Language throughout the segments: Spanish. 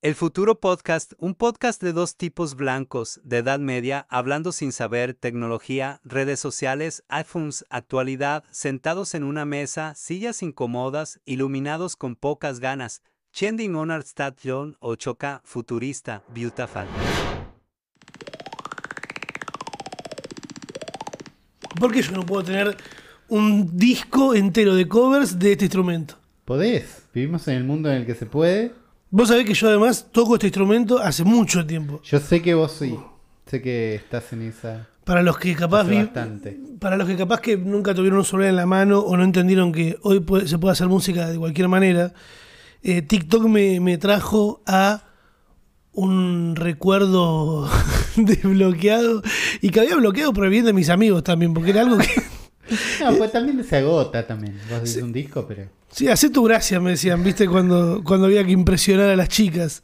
El Futuro Podcast, un podcast de dos tipos blancos, de edad media, hablando sin saber, tecnología, redes sociales, iPhones, actualidad, sentados en una mesa, sillas incómodas, iluminados con pocas ganas, Chending Honor Station o Choca Futurista, Beautiful. ¿Por qué yo no puedo tener un disco entero de covers de este instrumento? Podés, vivimos en el mundo en el que se puede. Vos sabés que yo además toco este instrumento hace mucho tiempo. Yo sé que vos sí, sé que estás en esa... Para los que capaz vi- para los que capaz que nunca tuvieron un celular en la mano o no entendieron que hoy puede- se puede hacer música de cualquier manera, eh, TikTok me, me trajo a un recuerdo desbloqueado y que había bloqueado por el bien de mis amigos también, porque era algo que... No, pues también se agota también. Vos dices un disco, pero... Sí, hacé tu gracia, me decían, viste, cuando, cuando había que impresionar a las chicas.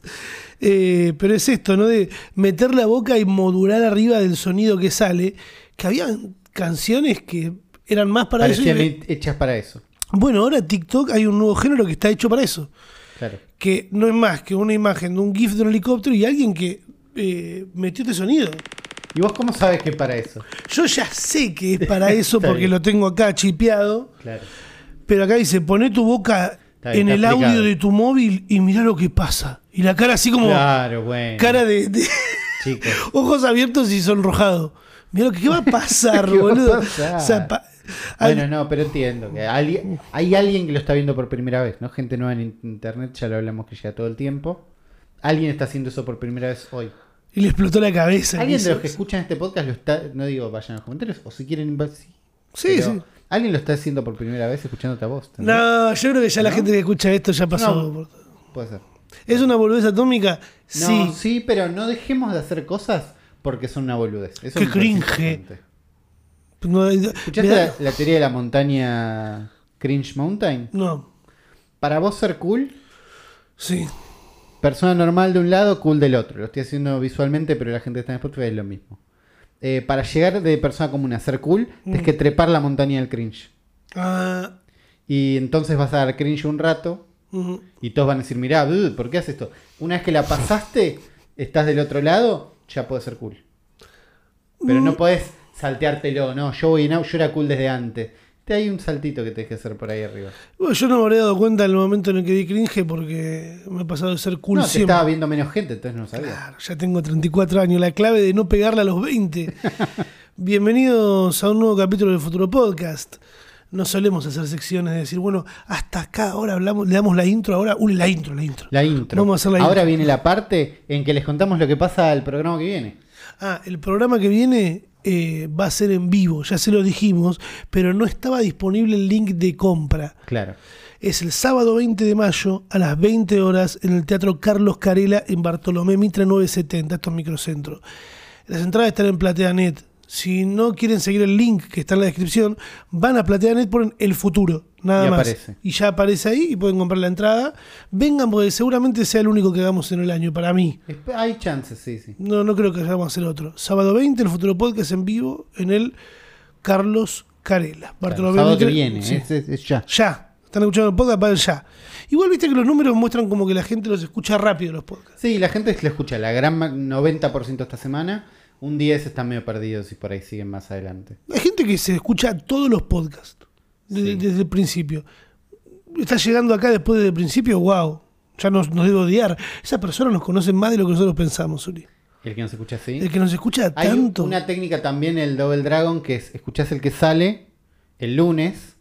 Eh, pero es esto, ¿no? De meter la boca y modular arriba del sonido que sale, que había canciones que eran más para eso. Parecían que- he- hechas para eso. Bueno, ahora TikTok hay un nuevo género que está hecho para eso. Claro. Que no es más que una imagen de un GIF de un helicóptero y alguien que eh, metió este sonido. ¿Y vos cómo sabes que es para eso? Yo ya sé que es para eso porque bien. lo tengo acá chipeado. Claro. Pero acá dice, poné tu boca bien, en el audio de tu móvil y mirá lo que pasa. Y la cara así como Claro, bueno. cara de, de- ojos abiertos y sonrojado. Mirá lo que ¿qué va a pasar, ¿Qué va a boludo. pasar? O sea, pa- Bueno, no, pero entiendo que alguien- hay alguien que lo está viendo por primera vez, ¿no? Gente nueva en in- internet, ya lo hablamos que llega todo el tiempo. Alguien está haciendo eso por primera vez hoy. Y le explotó la cabeza. Alguien de los que escuchan este podcast lo está, no digo vayan a los comentarios, o si quieren, sí. Sí. Alguien lo está haciendo por primera vez escuchándote a vos. ¿entendés? No, yo creo que ya la gente que escucha esto ya pasó. No. Puede ser. ¿Es una boludez atómica? No, sí. sí. pero no dejemos de hacer cosas porque son una boludez. Eso Qué cringe. No, ¿Escuchaste me da- la, la teoría de la montaña Cringe Mountain? no, Para vos ser cool, sí. Persona normal de un lado, cool del otro. Lo estoy haciendo visualmente, pero la gente que está en Spotify es lo mismo. Eh, para llegar de persona común a ser cool, tienes que trepar la montaña del cringe. Ah, Y entonces vas a dar cringe un rato y todos van a decir, mirá, dude, ¿por qué haces esto? Una vez que la pasaste, estás del otro lado, ya puedes ser cool. Pero no podés salteártelo, no, yo voy en yo era cool desde antes. Te hay un saltito que tenés que hacer por ahí arriba. Bueno, yo no me habría dado cuenta en el momento en el que di cringe porque me he pasado de ser cool no, te siempre. estaba viendo menos gente, entonces no sabía. Claro, ya tengo 34 años, la clave de no pegarle a los 20. Bienvenidos a un nuevo capítulo del Futuro Podcast. No solemos hacer secciones de decir, bueno, hasta acá, ahora hablamos, le damos la intro, ahora, uy, la intro, la intro. La intro. Vamos a hacer la Ahora intro. viene la parte en que les contamos lo que pasa al programa que viene. Ah, el programa que viene eh, va a ser en vivo, ya se lo dijimos, pero no estaba disponible el link de compra. Claro. Es el sábado 20 de mayo a las 20 horas en el Teatro Carlos Carela en Bartolomé Mitre 970, esto es microcentro. Las entradas están en PlateaNet. Si no quieren seguir el link que está en la descripción, van a PlateaNet, ponen el futuro, nada Y más. aparece. Y ya aparece ahí y pueden comprar la entrada. Vengan porque seguramente sea el único que hagamos en el año, para mí. Hay chances, sí, sí. No, no creo que vayamos a hacer otro. Sábado 20, el futuro podcast en vivo en el Carlos Carela. Claro, sábado que viene, sí. es, es- es ya. Ya. Están escuchando el podcast para el ya. Igual viste que los números muestran como que la gente los escucha rápido los podcasts. Sí, la gente lo escucha, la gran ma- 90% esta semana. Un 10 están medio perdidos y por ahí siguen más adelante. Hay gente que se escucha todos los podcasts desde, Sí. desde el principio. Está llegando acá después del principio, wow. Ya nos, nos debe odiar. Esa persona nos conoce más de lo que nosotros pensamos, Uri. El que no se escucha así. El que nos escucha Hay tanto. una técnica también, el Double Dragon, que es escuchás el que sale el lunes,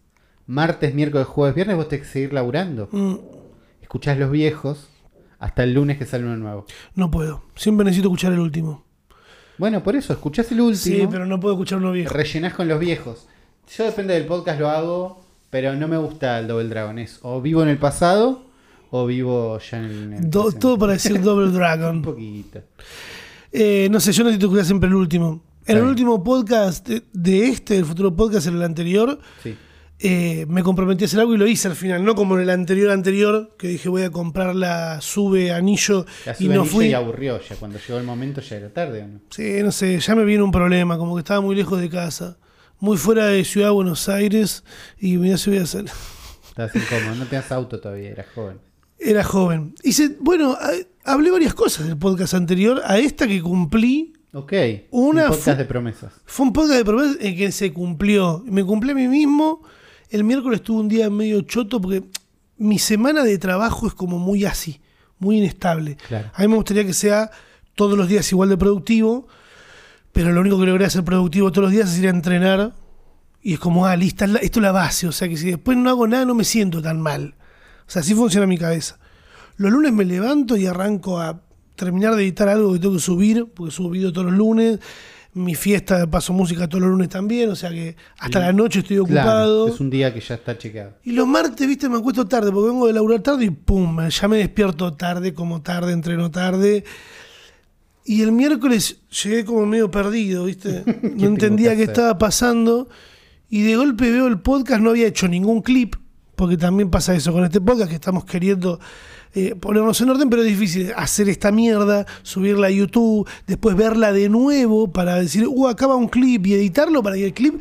martes, miércoles, jueves, viernes, vos tenés que seguir laburando. Mm, Escuchás los viejos hasta el lunes que sale uno nuevo. no puedo. Siempre necesito escuchar el último. Bueno, por eso, escuchás el último, Sí, pero no puedo escuchar uno viejo. rellenás con los viejos. Yo depende del podcast lo hago, pero no me gusta el Double Dragon. Es o vivo en el pasado o vivo ya en el, Do- todo para decir Double Un Dragon. poquito. Eh, no sé, yo necesito escuchar siempre el último. En el último podcast de, de este, el futuro podcast, en el anterior, Sí. Eh, me comprometí a hacer algo y lo hice al final, no como en el anterior anterior, que dije voy a comprar la sube anillo La y no fui. y aburrió ya. Cuando llegó el momento ya era tarde, ¿o no? Sí, no sé, ya me viene un problema, como que estaba muy lejos de casa, muy fuera de Ciudad de Buenos Aires y mira si voy a hacer. Estabas incómodo, no tenías auto todavía, eras joven. Era joven. Hice, bueno, a- hablé varias cosas del podcast anterior a esta que cumplí. Ok. Una un podcast de promesas. Fue un podcast de promesas en que se cumplió. Me cumplí a mí mismo. El miércoles tuve un día medio choto porque mi semana de trabajo es como muy así, muy inestable. Claro. A mí me gustaría que sea todos los días igual de productivo, pero lo único que logré hacer productivo todos los días es ir a entrenar. Y es como, ah, lista, esto es la base. O sea que si después no hago nada, no me siento tan mal. O sea, así funciona mi cabeza. Los lunes me levanto y arranco a terminar de editar algo que tengo que subir, porque subo video todos los lunes. Mi fiesta paso música todos los lunes también, o sea que hasta la noche estoy ocupado. Claro, es un día que ya está chequeado. Y los martes, viste, me acuesto tarde, porque vengo de laburar tarde y pum, ya me despierto tarde, como tarde, entreno tarde. Y el miércoles llegué como medio perdido, viste. No entendía qué hacer? estaba pasando. Y de golpe veo el podcast, no había hecho ningún clip, porque también pasa eso con este podcast, que estamos queriendo eh, ponernos en orden, pero es difícil hacer esta mierda, subirla a YouTube, después verla de nuevo para decir, uh, acaba un clip y editarlo para que el clip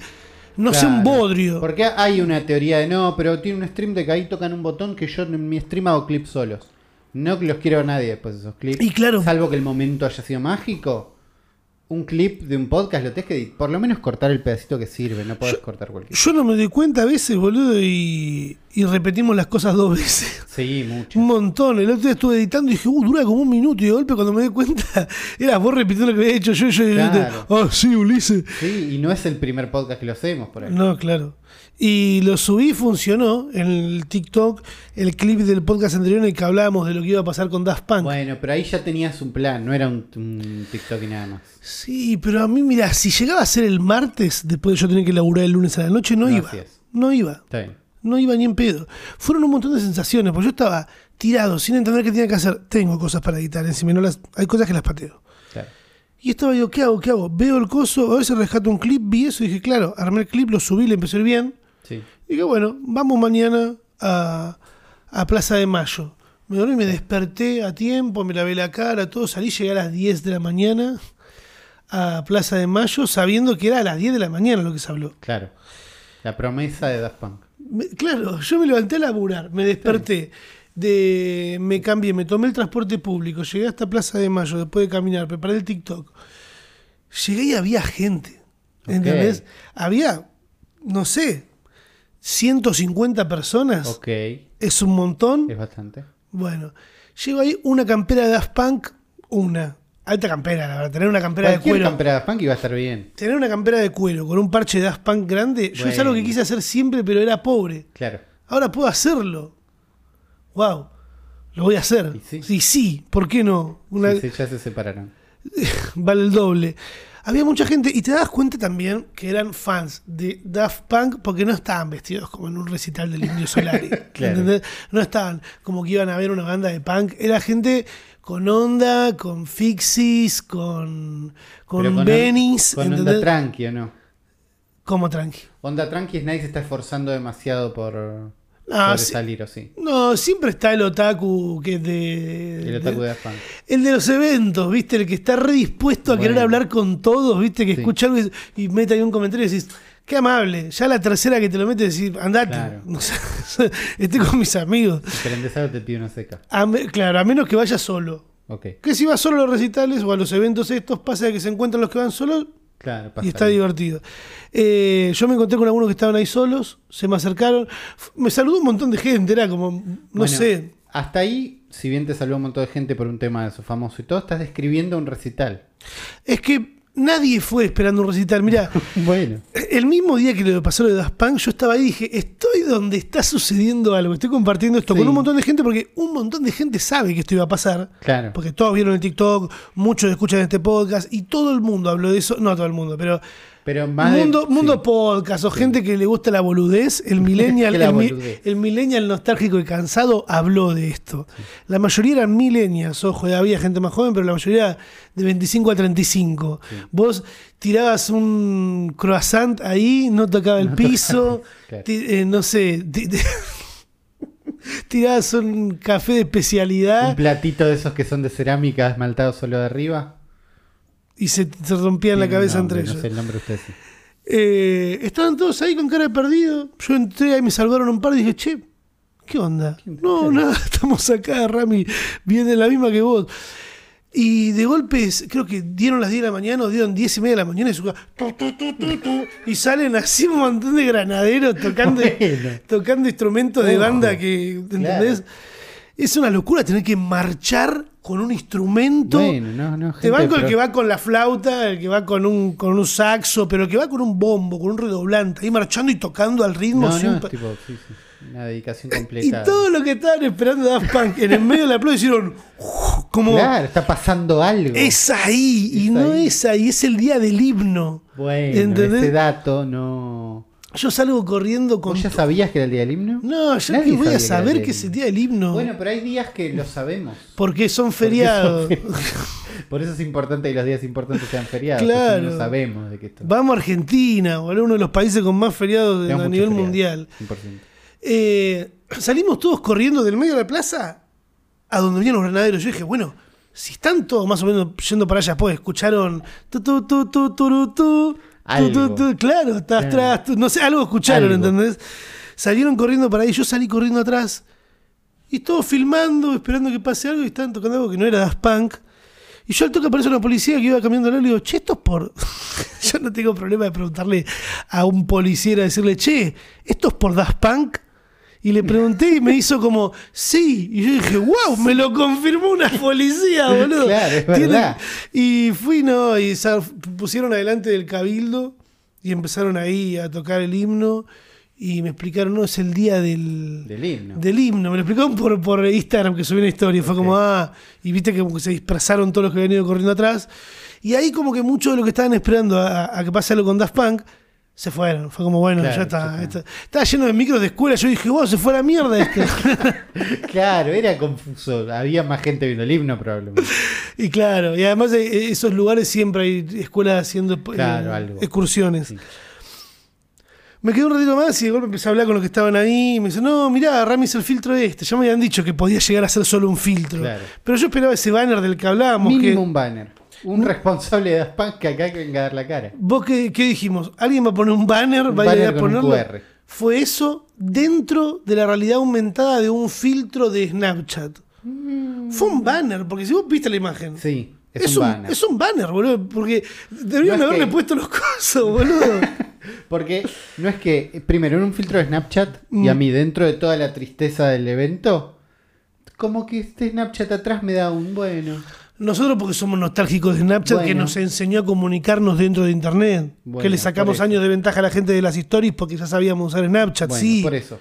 no sea un bodrio. Porque hay una teoría de no, pero tiene un stream de que ahí tocan un botón que yo en mi stream hago clips solos. No que los quiero ver nadie después de esos clips. Y claro. Salvo que el momento haya sido mágico. Un clip de un podcast lo tenés que por lo menos cortar el pedacito que sirve, no podés cortar cualquier. Yo no me doy cuenta a veces, boludo, y, y repetimos las cosas dos veces. Sí, mucho. Un montón. El otro día estuve editando y dije, uh, dura como un minuto. Y de golpe, cuando me di cuenta, era vos repitiendo lo que había hecho yo. Y yo, y Claro. ah, sí, Ulises. Sí, y no es el primer podcast que lo hacemos por ahí. No, claro. Y lo subí, funcionó en el TikTok, el clip del podcast anterior en el que hablábamos de lo que iba a pasar con Daft Punk. Bueno, pero ahí ya tenías un plan, no era un, un TikTok y nada más. Sí, pero a mí, mira, si llegaba a ser el martes, después de yo tener que laburar el lunes a la noche, no, No iba. No iba. Está bien. No iba ni en pedo. Fueron un montón de sensaciones, porque yo estaba tirado, sin entender qué tenía que hacer. Tengo cosas para editar, encima no las, hay cosas que las pateo. Claro. Y estaba yo, ¿qué hago? ¿Qué hago? Veo el coso, a veces rescato un clip, vi eso y dije, claro, armé el clip, lo subí, le empecé a ir bien. Sí. Y dije, bueno, vamos mañana a, a Plaza de Mayo. Me dormí, me desperté a tiempo, me lavé la cara, todo, salí, llegué a las 10 de la mañana a Plaza de Mayo, sabiendo que era a las 10 de la mañana lo que se habló. Claro. La promesa de Daft Punk. Me- claro, yo me levanté a laburar, me desperté, de, me cambié, me tomé el transporte público, llegué hasta Plaza de Mayo después de caminar, preparé el TikTok. Llegué y había gente, ¿entendés? Había, no sé, 150 personas. Ok, Es un montón. es bastante. Bueno, llego ahí, una campera de Daft Punk, una. Alta campera, la verdad. Tener una campera de cuero. campera de Daft Punk iba a estar bien. Tener una campera de cuero con un parche de Daft Punk grande, yo es algo que quise hacer siempre, pero era pobre. Claro. Ahora puedo hacerlo. Wow. Lo voy a hacer. Y sí. sí, sí, ¿por qué no? Una- Sí, sí, ya se separaron. vale el doble. Había mucha gente y te das cuenta también que eran fans de Daft Punk porque no estaban vestidos como en un recital del Indio Solari. Claro. No estaban como que iban a ver una banda de punk. Era gente con onda, con fixies, con, con Pero Benny's. Con onda tranqui, ¿o no? como tranqui. Onda tranqui nadie se está esforzando demasiado por Ah, salir. No, siempre está el otaku que es de. El otaku de- Punk. El de los eventos, ¿viste? El que está redispuesto a querer hablar con todos, ¿viste? Que Sí. escucha algo y, y mete ahí un comentario y decís, qué amable. Ya la tercera que te lo mete decís, andate. Claro. Estoy con mis amigos. Algo te pide una seca. A me- claro, a menos que vayas solo. Ok. Que si vas solo a los recitales o a los eventos estos, pasa que se encuentran los que van solos Claro, y está divertido. Eh, yo me encontré con algunos que estaban ahí solos, se me acercaron. Me saludó un montón de gente, era como, no Bueno, sé. Hasta ahí, si bien te saludó un montón de gente por un tema de su famoso y todo, estás describiendo un recital. Es que nadie fue esperando un recital. Mira, Bueno. El mismo día que le pasó lo de Daft Punk, yo estaba ahí y dije, estoy donde está sucediendo algo, estoy compartiendo esto Sí. con un montón de gente porque un montón de gente sabe que esto iba a pasar. Claro. Porque todos vieron el TikTok, muchos escuchan este podcast y todo el mundo habló de eso, no todo el mundo, pero Pero más de- mundo, sí. mundo podcast o gente que le gusta la boludez, el millennial, el, mi- boludez. el millennial nostálgico y cansado habló de esto. La mayoría eran millennials, ojo, había gente más joven, pero la mayoría de 25 a 35. Vos tirabas un croissant ahí, no tocaba el No tocaba, piso, claro. eh, no sé, ti- tirabas un café de especialidad Un platito de esos que son de cerámica esmaltado solo de arriba. Y se, se rompían la cabeza nombre, entre No ellos. sé el nombre de ustedes. sí. Eh, estaban todos ahí con cara de perdido. Yo entré ahí, me salvaron un par y dije, che, ¿Qué onda? ¿Quién- No, nada, estamos acá, Rami, viene la misma que vos. Y de golpes, creo que dieron las 10 de la mañana o dieron 10 y media de la mañana y, su- y salen así un montón de granaderos tocando, Bueno. tocando instrumentos de banda que, ¿entendés? Claro. Es una locura tener que marchar con un instrumento. Bueno, no, no. Te gente, banco el que va con la flauta, el que va con un, con un saxo, pero el que va con un bombo, con un redoblante, ahí marchando y tocando al ritmo. No, sin es tipo, sí, sí, una dedicación y completa. todo lo que estaban esperando Daft Punk en el medio de la playa hicieron como Claro, está pasando algo. es ahí y no es ahí, es el día del himno. Bueno, ¿Entendés? ese dato no. Yo salgo corriendo con ¿Vos ya sabías que era el día del himno? No, yo Nadie que voy a saber que es el día del himno. Bueno, pero hay días que lo sabemos. porque son Porque feriados. son feriados. Por eso es importante que los días importantes sean feriados. Claro. No sabemos de qué esto. Vamos a Argentina, boludo, uno de los países con más feriados a nivel feriados, mundial. 100%. Eh, salimos todos corriendo del medio de la plaza a donde venían los granaderos. Yo dije, bueno, si están todos más o menos yendo para allá, pues escucharon tu tu tu claro, estás atrás, no sé, algo escucharon, Algo. ¿entendés? Salieron corriendo para ahí, yo salí corriendo atrás y todos filmando, esperando que pase algo y estaban tocando algo que no era Daft Punk. Y yo al toque aparece una policía que iba cambiando el le digo, che, esto es por. yo no tengo problema de preguntarle a un policía, decirle, che, esto es por Daft Punk. Y le pregunté y me hizo como, sí. Y yo dije, wow, me lo confirmó una policía, boludo. Claro, es verdad. Y fui, no, y pusieron adelante del cabildo y empezaron ahí a tocar el himno. Y me explicaron, no, es el día del, Del himno. del himno. Me lo explicaron por, por Instagram que subí una historia. Fue como, ah, y viste que se dispersaron todos los que habían ido corriendo atrás. Y ahí como que muchos de los que estaban esperando a, a que pase algo con Daft Punk se fueron. Fue como, bueno, Claro, ya está, Estaba lleno de micros de escuela. Yo dije, wow, se fue a la mierda este. Claro, era confuso. Había más gente viendo el himno probablemente. y claro, y además de esos lugares siempre hay escuelas haciendo eh, Claro, excursiones. Sí. Me quedé un ratito más y de golpe empecé a hablar con los que estaban ahí. Y me dice, no, mirá, Rami es el filtro este. Ya me habían dicho que podía llegar a ser solo un filtro. Claro. Pero yo esperaba ese banner del que hablábamos. Mínimo Que, un banner. Un responsable de Daft que acá que venga a dar la cara. ¿Vos qué, qué dijimos? ¿Alguien va a poner un banner? Un ¿Va a ir banner a con un ponerlo? QR. Fue eso dentro de la realidad aumentada de un filtro de Snapchat. Fue un banner, porque si vos viste la imagen. Mm. Sí, es, Es, un un, banner. es un banner, boludo. Porque deberían No haberle que- puesto los cosos, boludo. Porque no es que, primero, en un filtro de Snapchat Mm. y a mí, dentro de toda la tristeza del evento, como que este Snapchat atrás me da un bueno. Nosotros porque somos nostálgicos de Snapchat que nos enseñó a comunicarnos dentro de Internet. Bueno, que le sacamos años de ventaja a la gente de las stories porque ya sabíamos usar Snapchat, Bueno, sí. por eso.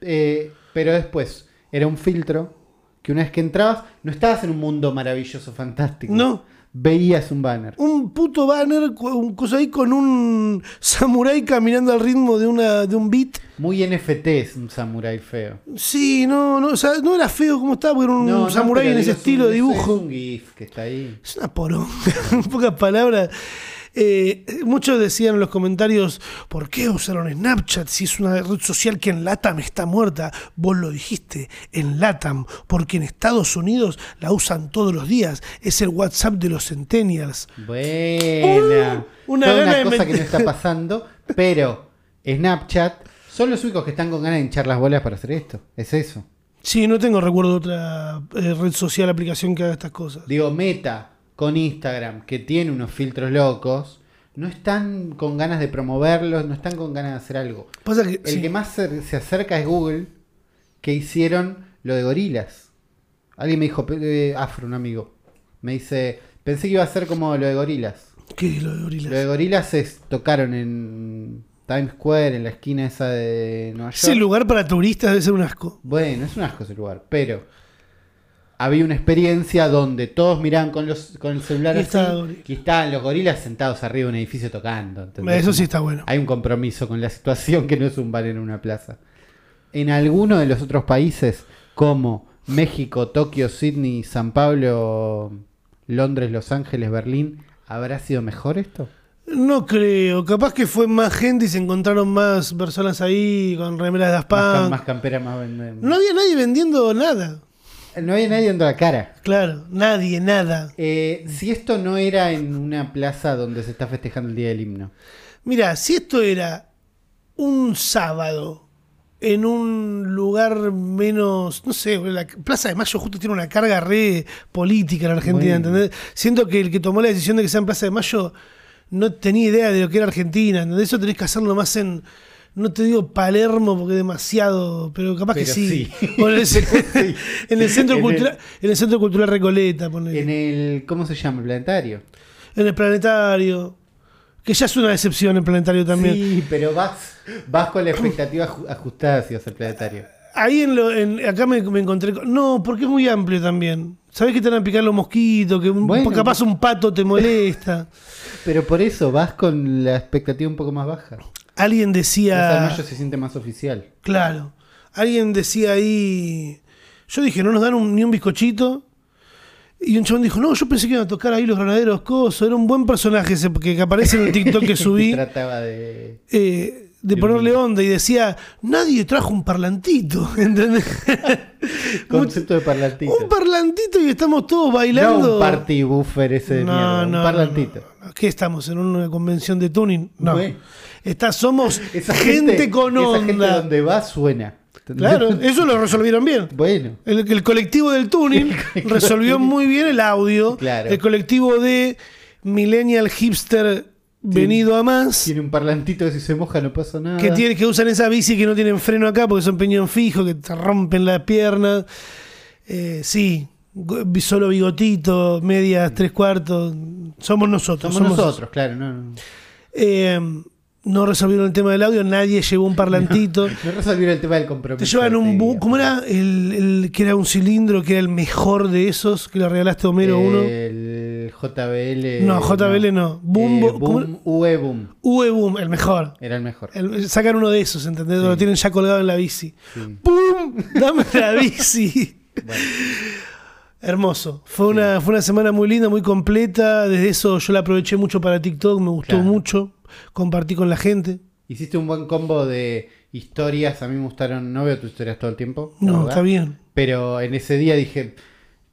Eh, pero después, era un filtro que una vez que entrabas, no estabas en un mundo maravilloso, fantástico. No. Veías un banner. Un puto banner, un cosa ahí con un samurái caminando al ritmo de, una, de un beat. Muy NFT es un samurái feo. Sí, no, no, o sea, no era feo como estaba, porque era un No, samurái en ese es estilo un- de dibujo. Es un GIF que está ahí. Es una poronga, en pocas palabras. Eh, muchos decían en los comentarios, ¿por qué usaron Snapchat si es una red social que en LATAM está muerta? Vos lo dijiste, en LATAM, porque en Estados Unidos la usan todos los días. Es el WhatsApp de los centennials. Buena. Uh, una Toda cosa que no está pasando, pero Snapchat son los únicos que están con ganas de hinchar las bolas para hacer esto. Es eso. Sí, no tengo recuerdo de otra eh, red social, aplicación que haga estas cosas. Digo, Meta con Instagram, que tiene unos filtros locos, no están con ganas de promoverlos, no están con ganas de hacer algo. Pasa que, El sí. que más se, se acerca es Google, que hicieron lo de gorilas. Alguien me dijo, eh, Afro, un amigo, me dice, pensé que iba a ser como lo de gorilas. ¿Qué es lo de gorilas? Lo de gorilas es, tocaron en Times Square, en la esquina esa de Nueva York. Ese lugar para turistas debe ser un asco. Bueno, es un asco ese lugar, pero había una experiencia donde todos miraban con, los, con el celular Y así, y estaban los gorilas sentados arriba de un edificio tocando. ¿entendés? Eso sí está bueno. Hay un compromiso con la situación que no es un bar en una plaza. En alguno de los otros países, como México, Tokio, Sydney, San Pablo, Londres, Los Ángeles, Berlín, ¿habrá sido mejor esto? No creo. Capaz que fue más gente y se encontraron más personas ahí con remeras de Más, Aspan. más campera, más... ven- No había nadie vendiendo nada. No había nadie dando la cara. Claro, nadie, nada. Eh, si esto no era en una plaza donde se está festejando el Día del Himno. Mira, si esto era un sábado en un lugar menos, no sé, la Plaza de Mayo justo tiene una carga re política en Argentina, Bueno. ¿entendés? Siento que el que tomó la decisión de que sea en Plaza de Mayo no tenía idea de lo que era Argentina, ¿entendés? Eso tenés que hacerlo más en, no te digo Palermo porque es demasiado, pero capaz que sí. en, el, Sí. en el centro En el- cultural, en el centro cultural Recoleta, ponele. En el. ¿Cómo se llama? El planetario. en el planetario. Que ya es una decepción el planetario también. Sí, pero vas, vas con la expectativa aju- ajustada si vas al planetario. Ahí en lo, en- acá me, me encontré. con- No, porque es muy amplio también. Sabés que te van a picar los mosquitos, que un- Bueno. capaz un pato te molesta. Pero por eso vas con la expectativa un poco más baja. Alguien Plaza de decía. Mayo se siente más oficial. Claro. Alguien decía ahí. Yo dije, no nos dan un- ni un bizcochito. Y un chabón dijo, no, yo pensé que iban a tocar ahí los granaderos coso. Era un buen personaje ese que, aparece en el TikTok que subí. Trataba de. eh, de ponerle onda y decía, nadie trajo un parlantito. ¿Entendés? Concepto de parlantito. un parlantito y estamos todos No bailando. un party buffer ese de mierda. un parlantito. no, no. ¿Qué estamos? ¿En una convención de tuning? No. Está, somos Esa gente, con Esa gente onda. donde va suena. Claro, eso lo resolvieron bien. Bueno. El, el colectivo del tuning resolvió muy bien el audio. Claro. El colectivo de Millennial Hipster venido a más. Tiene un parlantito que si se moja no pasa nada. Que, tiene, que usan esa bici que no tienen freno acá porque son peñón fijo, que te rompen la pierna. Eh, sí, solo bigotito, medias, tres cuartos. Somos nosotros. Somos nosotros, claro. No, no. Eh, no resolvieron el tema del audio, nadie llevó un parlantito. No resolvieron el tema del compromiso. Te llevan un ¿Cómo era? El, el que era un cilindro, que era el mejor de esos, que le regalaste a Homero uno. El JBL. No, JBL no. Bumbo- Eh, ¿cómo boom, UE Boom. UE Boom, el mejor. Era el mejor. El- sacan uno de esos, ¿entendés? Lo tienen ya colgado en la bici. Sí. ¡Pum! Dame la bici. Bueno, Hermoso. Fue una, fue una semana muy linda, muy completa. Desde eso yo la aproveché mucho para TikTok, me gustó Claro. mucho. Compartí con la gente. hiciste un buen combo de historias. A mí me gustaron. No veo tus historias todo el tiempo. No, verdad. está bien. Pero en ese día dije.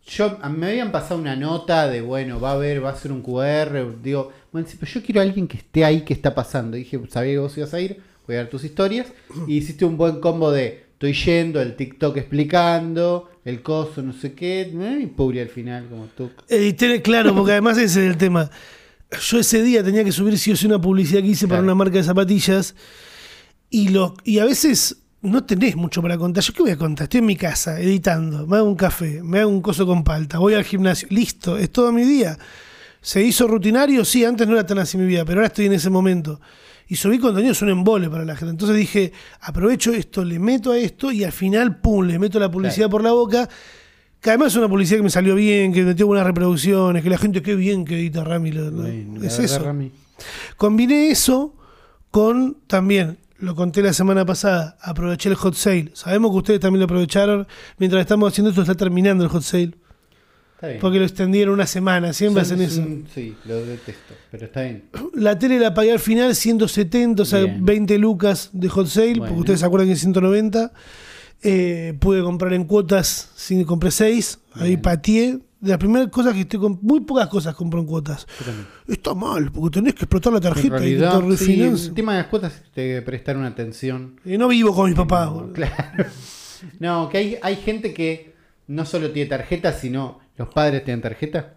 Yo, me habían pasado una nota de, bueno, va a haber, va a ser un QR. Digo, bueno, sí, pero yo quiero a alguien que esté ahí, que está pasando. Dije, sabía que vos ibas a ir, voy a ver tus historias. Y hiciste un buen combo de, estoy yendo, el TikTok explicando, el coso, no sé qué. eh, Y Puri al final, como tú. Edité, claro, porque además ese es el tema. Yo ese día tenía que subir sí o sí una publicidad que hice para una marca de zapatillas. Y, lo, y a veces no tenés mucho para contar. ¿Yo qué voy a contar? Estoy en mi casa, editando, me hago un café, me hago un coso con palta, voy al gimnasio. Listo, es todo mi día. ¿Se hizo rutinario? Sí, antes no era tan así mi vida, pero ahora estoy en ese momento. Y subí contenido, es un embole para la gente. Entonces dije, aprovecho esto, le meto a esto y al final, pum, le meto la publicidad Claro. por la boca. Que además es una publicidad que me salió bien, que metió buenas reproducciones, que la gente, qué bien que edita Rami. Bueno, la es eso. Rami. Combiné eso con también, lo conté la semana pasada, aproveché el hot sale. Sabemos que ustedes también lo aprovecharon. Mientras estamos haciendo esto, está terminando el hot sale. Está bien. Porque lo extendieron una semana, siempre Son- hacen eso. Sí, lo detesto, pero está bien. La tele la pagué al final 170, o sea, Bien. 20 lucas de hot sale, Bueno. porque ustedes se acuerdan que es 190. Eh, pude comprar en cuotas, sí, compré 6, ahí Bien. pateé. De las primeras cosas que estoy con muy pocas cosas compro en cuotas. Está mal, porque tenés que explotar la En tarjeta y que realidad, te sí, el tema de las cuotas te prestar una atención. Y no vivo con mis papás. boludo. Claro. No, que hay, hay gente que no solo tiene tarjeta, sino los padres tienen tarjeta.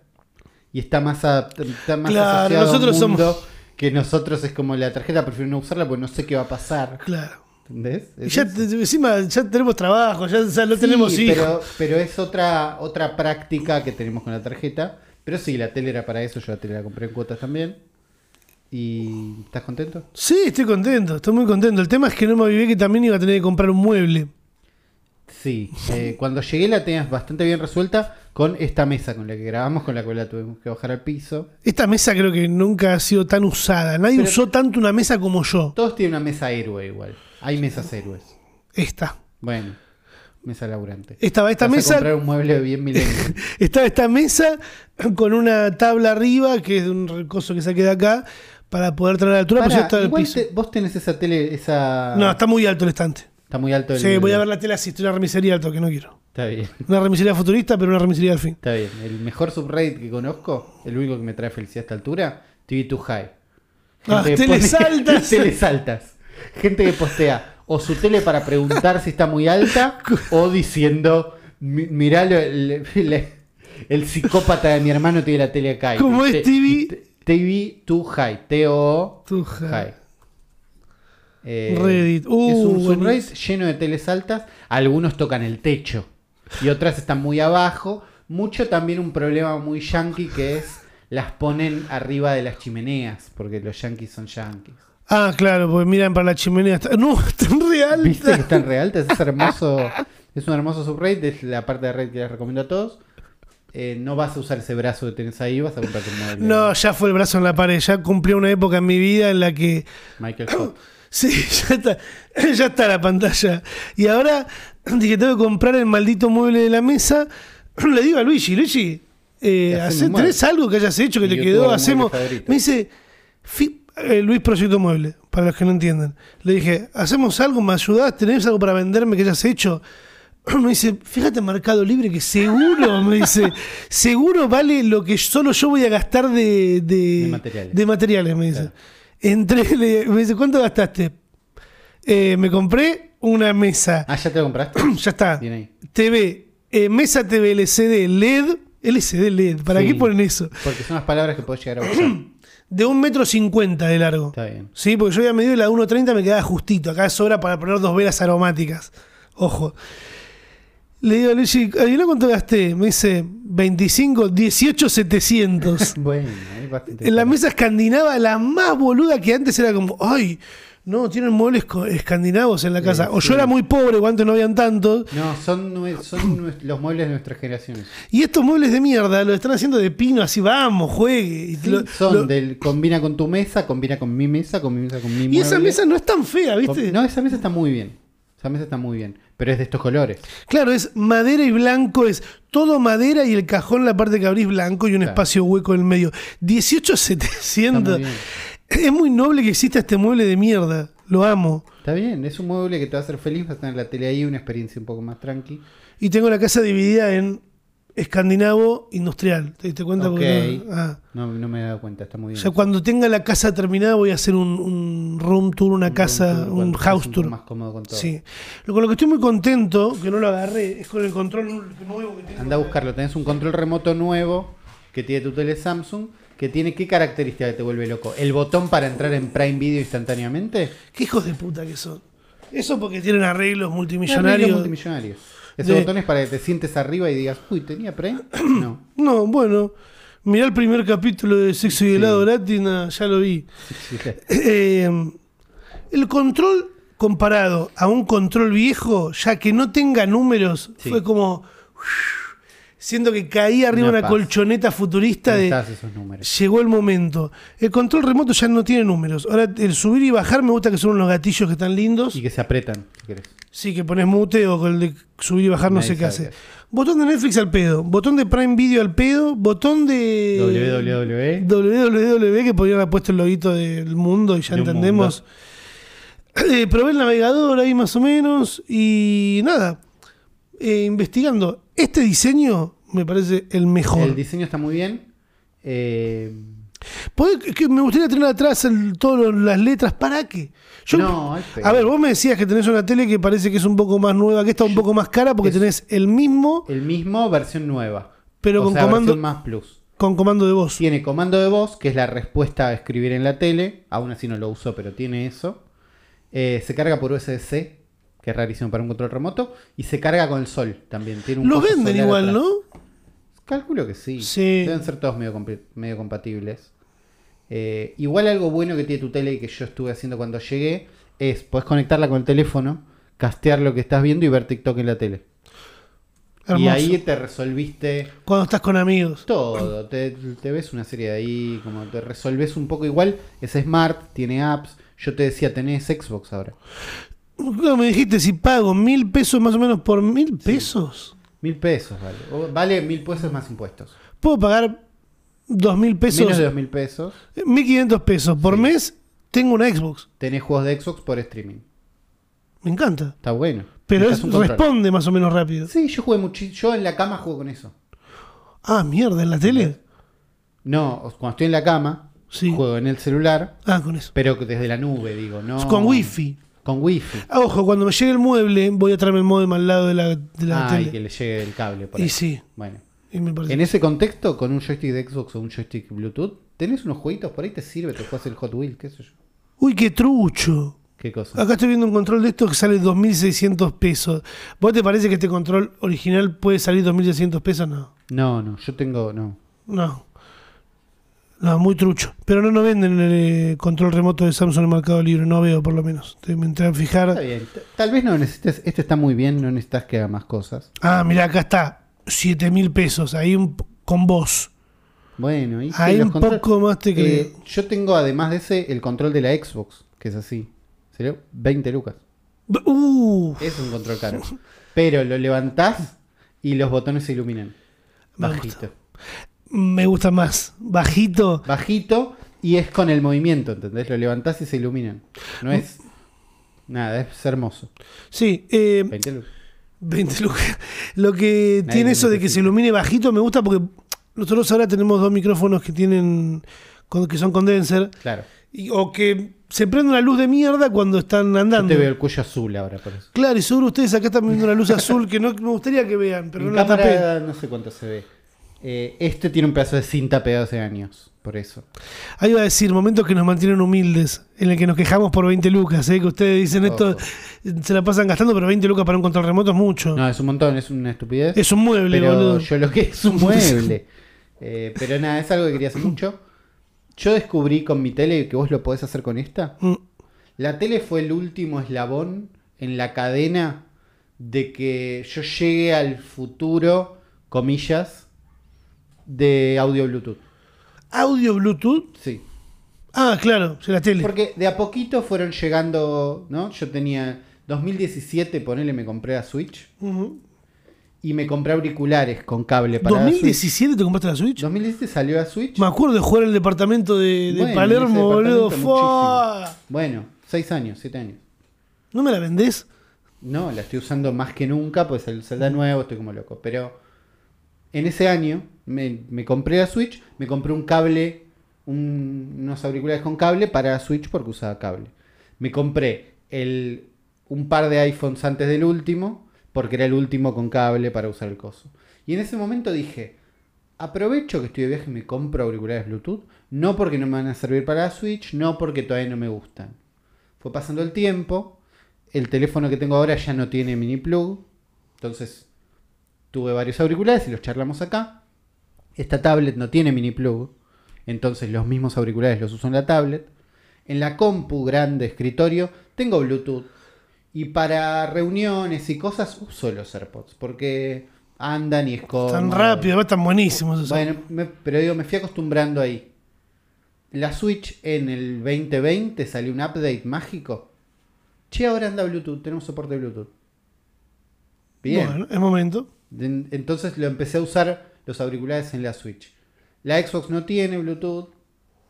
Y está más, a- está más Claro, asociado nosotros a un mundo somos- que nosotros es como la tarjeta, prefiero no usarla porque no sé qué va a pasar. Claro. ¿Entendés? Y Es ya, encima ya tenemos trabajo, ya, ya no Sí, tenemos hijos. pero, pero es otra, otra práctica que tenemos con la tarjeta. Pero sí, la tele era para eso, yo la tele la compré en cuotas también. ¿Y estás contento? Sí, estoy contento, estoy muy contento. El tema es que no me avivé que también iba a tener que comprar un mueble. Sí, eh, cuando llegué la tenías bastante bien resuelta con esta mesa con la que grabamos, con la cual la tuvimos que bajar al piso. Esta mesa creo que nunca ha sido tan usada. Nadie Pero- usó tanto una mesa como yo. Todos tienen una mesa héroe igual. Hay mesas héroes. Esta. Bueno, mesa laburante. Estaba esta Vas a mesa, comprar un mueble bien milenio. estaba esta mesa con una tabla arriba, que es de un recoso que saqué de acá, para poder traer la altura, pero ya está el igual piso. te- vos tenés esa tele, esa... No, está muy alto el estante. Está muy alto el... Sí, voy a ver la tela si estoy una remisería alto, que no quiero. Está bien, Una remisería futurista, pero una remisería al fin. está bien. El mejor subreddit que conozco, el único que me trae felicidad a esta altura, TV2 High. Ah, que telesaltas. telesaltas. Gente que postea o su tele para preguntar si está muy alta, o diciendo, "Mi- mirá el psicópata de mi hermano tiene la tele acá. ¿Cómo es TV? TV too high, T-O Too high. high. Eh, Reddit. Uh, es un subreddit lleno de teles altas. Algunos tocan el techo y otras están muy abajo. Mucho también un problema muy yankee que es las ponen arriba de las chimeneas, porque los yankees son yankees. Ah, claro, porque miran para la chimenea. está- No, está en real. ¿Viste que están re altas? Es hermoso. Es un hermoso subreddit. Es la parte de red que les recomiendo a todos. Eh, no vas a usar ese brazo que tenés ahí, vas a comprar un. No, ya fue el brazo en la pared. Ya cumplió una época en mi vida en la que. Michael Scott. Sí, ya está, ya está la pantalla. Y ahora dije, tengo que comprar el maldito mueble de la mesa. Le digo a Luigi, Luigi, eh, hace-. ¿tenés algo que hayas hecho que te quedó? Hacemos. Me dice, "Fi- eh, Luis Proyecto Mueble, para los que no entiendan. Le dije, ¿hacemos algo? ¿Me ayudás? ¿Tenés algo para venderme que hayas hecho? Me dice, fíjate Mercado Libre que seguro, me dice, seguro vale lo que solo yo voy a gastar de, de, De materiales. de materiales, me dice. Claro. Entré, le- me dice, ¿cuánto gastaste? Eh, me compré una mesa. Ah, ¿ya te lo compraste? ya está. Bien ahí. TV, eh, mesa TV LCD LED. LCD LED, ¿para Sí. qué ponen eso? Porque son las palabras que podés llegar a usar. De un metro cincuenta de largo. Está bien. Sí, porque yo había medido la 1.30 me quedaba justito. Acá sobra para poner dos velas aromáticas. Ojo. Le digo a Luigi, ¿adivina cuánto gasté? Me dice 25, 18, 700. Bueno, ahí bastante. en la mesa escandinava, la más boluda que antes era como, ay, no, tienen muebles escandinavos en la casa. Sí, o sí. yo era muy pobre, o antes no habían tantos. No, son, son los muebles de nuestras generaciones. Y estos muebles de mierda lo están haciendo de pino, así vamos, juegue. Sí, lo- son lo- del combina con tu mesa, combina con mi mesa, combina con mi y esa mesa no es tan fea, ¿viste? No, esa mesa está muy bien. Esa mesa está muy bien. Pero es de estos colores. Claro, es madera y blanco, es todo madera y el cajón, la parte que abrís blanco y un Claro. espacio hueco en el medio. Está 18,700. Es muy noble que exista este mueble de mierda. Lo amo. Está bien, es un mueble que te va a hacer feliz, vas a tener la tele ahí, una experiencia un poco más tranqui. Y tengo la casa dividida en escandinavo industrial. ¿Te diste cuenta? Ok. Porque no- ah. No, no me he dado cuenta, está muy bien. Ya cuando tenga la casa terminada voy a hacer un, un room tour, una Un casa, tour, un house tour. más cómodo con todo. Sí. Lo con lo que estoy muy contento, que no lo agarré, es con el control nuevo que tengo. Anda a buscarlo, tenés un control remoto nuevo que tiene tu tele Samsung, que tiene qué característica que te vuelve loco. El botón para entrar en Prime Video instantáneamente. Qué hijos de puta que son. Eso porque tienen arreglos Arreglos multimillonarios. multimillonarios. Ese De- botón es para que te sientes arriba y digas, uy, ¿tenía Prime? No. No, bueno. Mirá el primer capítulo de Sexo y helado gratis, nah, ya lo vi. Eh, el control comparado a un control viejo, ya que no tenga números, Sí. fue como. Siento que caía arriba Una colchoneta futurista de. Esos números. Llegó el momento. El control remoto ya no tiene números. Ahora el subir y bajar me gusta que son unos gatillos que están lindos. Y que se apretan, si querés. Sí, que pones mute o con el de subir y bajar no sé qué hace. Botón de Netflix al pedo. Botón de Prime Video al pedo. Botón de. WWE. www que podrían haber puesto el loguito del mundo y ya De entendemos. Eh, probé el navegador ahí más o menos y nada. Eh, investigando. Este diseño me parece el mejor. El diseño está muy bien. Eh, que me gustaría tener atrás todas las letras. ¿Para qué? Yo- No, a ver, vos me decías que tenés una tele que parece que es un poco más nueva, que está un poco más cara porque Es- tenés el mismo, el mismo, versión nueva. pero O con sea, comando más plus. con comando de voz. Tiene comando de voz, que es la respuesta a escribir en la tele. Aún así no lo uso, pero tiene eso. Eh, se carga por USB-C, que es rarísimo para un control remoto. Y se carga con el sol también. Tiene un Los coso venden igual, atrás. ¿no? Calculo que sí. Sí. Deben ser todos medio, medio compatibles. Eh, igual algo bueno que tiene tu tele y que yo estuve haciendo cuando llegué es, podés conectarla con el teléfono, castear lo que estás viendo y ver TikTok en la tele. Hermoso. Y ahí te resolviste Cuando estás con amigos. todo. Te, te ves una serie de ahí, como te resolves un poco igual. Es smart, tiene apps. Yo te decía, tenés Xbox ahora. Me dijiste si pago mil pesos más o menos por mil pesos. Mil pesos vale. O- vale mil pesos más impuestos. Puedo pagar dos mil pesos, Menos de dos mil pesos. mil quinientos pesos por Sí. mes. Tengo una Xbox. Tenés juegos de Xbox por streaming. Me encanta. Está bueno. Pero es, responde más o menos rápido. Sí, yo jugué mucho. Yo en la cama juego con eso. Ah, mierda, en la tele. No, cuando estoy en la cama, Sí. juego en el celular, Ah, con eso. pero desde la nube, digo, no. Con wifi. Con wifi. Ah, ojo, cuando me llegue el mueble, voy a traerme el modem al lado de la, de la Ah, y que le llegue el cable por Y ahí. sí, Bueno. y me parece. En ese contexto, con un joystick de Xbox o un joystick Bluetooth, tenés unos jueguitos por ahí, te sirve, te juegas el Hot Wheels, qué sé yo. Uy, qué trucho. ¿Qué cosa? Acá estoy viendo un control de estos que sale 2.600 pesos. ¿Vos te parece que este control original puede salir 2.600 pesos? No. No, no, yo tengo, no. No. No, muy trucho. Pero no nos venden el eh, control remoto de Samsung en Mercado Libre. No veo, por lo menos. Te- Me entré a Está fijar. bien, t- tal vez no necesites, este está muy bien, no necesitas que haga más cosas. Ah, mira, acá está. 7.000 pesos. Ahí un con vos. Bueno, y Ahí un poco más te creo. Eh, yo tengo además de ese el control de la Xbox, que es así. Sería 20 lucas. Uh, Es un control caro. Pero lo levantás y los botones se iluminan. Bajito. Me gusta más. Bajito. Bajito y es con el movimiento, ¿entendés? Lo levantás y se iluminan. No es nada, es hermoso. Sí, eh, 20 lucas. 20 lucas. Lo que Nadie tiene eso de que se ilumine bajito me gusta porque nosotros ahora tenemos dos micrófonos que tienen con- que son condenser Claro. y- o que se prende una luz de mierda cuando están Yo andando. te veo el cuello azul ahora por eso. Claro, y seguro ustedes acá están viendo una luz azul que no me gustaría que vean, pero no la tapé. no sé cuánto se ve. Eh, este tiene un pedazo de cinta pegado hace años, por eso. Ahí iba a decir, momentos que nos mantienen humildes, en el que nos quejamos por 20 lucas, ¿eh? que ustedes dicen esto, se la pasan gastando, pero 20 lucas para un control remoto es mucho. No, es un montón, es una estupidez. es un mueble, pero boludo. yo lo que es un mueble. Eh, pero nada, es algo que quería hacer mucho. Yo descubrí con mi tele que vos lo podés hacer con esta. Mm, La tele fue el último eslabón en la cadena de que yo llegue al futuro, comillas, de audio Bluetooth. Audio Bluetooth. Sí. Ah, claro, sí, la tele. Porque de a poquito fueron llegando, ¿no? Yo tenía 2017, ponele, me compré a Switch y me compré auriculares con cable para la Switch. ¿2017 te compraste la Switch? 2017 salió a Switch. Me acuerdo de jugar en el departamento de, de Bueno, Palermo, boludo. Bueno, 6 años, 7 años. ¿No me la vendés? No, la estoy usando más que nunca, pues el Zelda nuevo, estoy como loco. Pero en ese año me, compré la Switch, me compré un cable, un- unos auriculares con cable para la Switch porque usaba cable. Me compré un par de iPhones antes del último, porque era el último con cable para usar el coso. Y en ese momento dije, aprovecho que estoy de viaje y me compro auriculares Bluetooth, no porque no me van a servir para la Switch, no porque todavía no me gustan. Fue pasando el tiempo, el teléfono que tengo ahora ya no tiene mini plug, entonces tuve varios auriculares y los charlamos acá. Esta tablet no tiene mini plug, entonces los mismos auriculares los uso en la tablet. En la compu grande escritorio tengo Bluetooth y para reuniones y cosas uso los AirPods porque andan y es cómodo. Tan rápido, tan buenísimos. esos. Bueno, me- pero digo, me fui acostumbrando ahí. La Switch en el 2020 salió un update mágico. Che, ahora anda Bluetooth, tenemos soporte Bluetooth. Bien. Bueno, es momento. En- Entonces lo empecé a usar los auriculares en la Switch. La Xbox no tiene Bluetooth,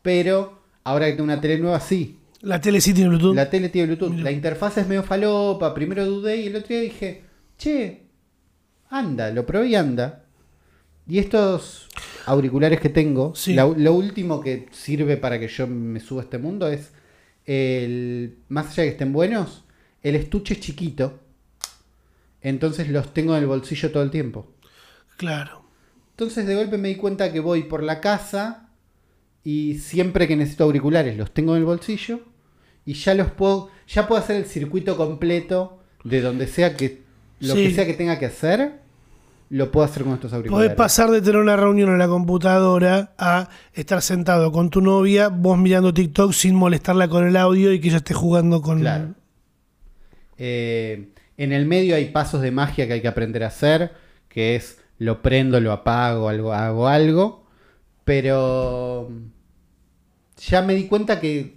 pero ahora que tengo una tele nueva, sí. La tele sí tiene Bluetooth. La tele tiene Bluetooth. Mira. La interfaz es medio falopa. Primero dudé y el otro día dije, che, anda, lo probé y anda. Y estos auriculares que tengo, Sí. la- lo último que sirve para que yo me suba a este mundo es, el, más allá de que estén buenos, el estuche es chiquito. Entonces los tengo en el bolsillo todo el tiempo. Claro. Entonces de golpe me di cuenta que voy por la casa y siempre que necesito auriculares los tengo en el bolsillo y ya los puedo, ya puedo hacer el circuito completo de donde sea que lo Sí. que sea que tenga que hacer, lo puedo hacer con estos auriculares. Podés pasar de tener una reunión en la computadora a estar sentado con tu novia, vos mirando TikTok sin molestarla con el audio y que ella esté jugando con. Claro. Eh, en el medio hay pasos de magia que hay que aprender a hacer, que es lo prendo, lo apago, algo, hago algo, pero ya me di cuenta que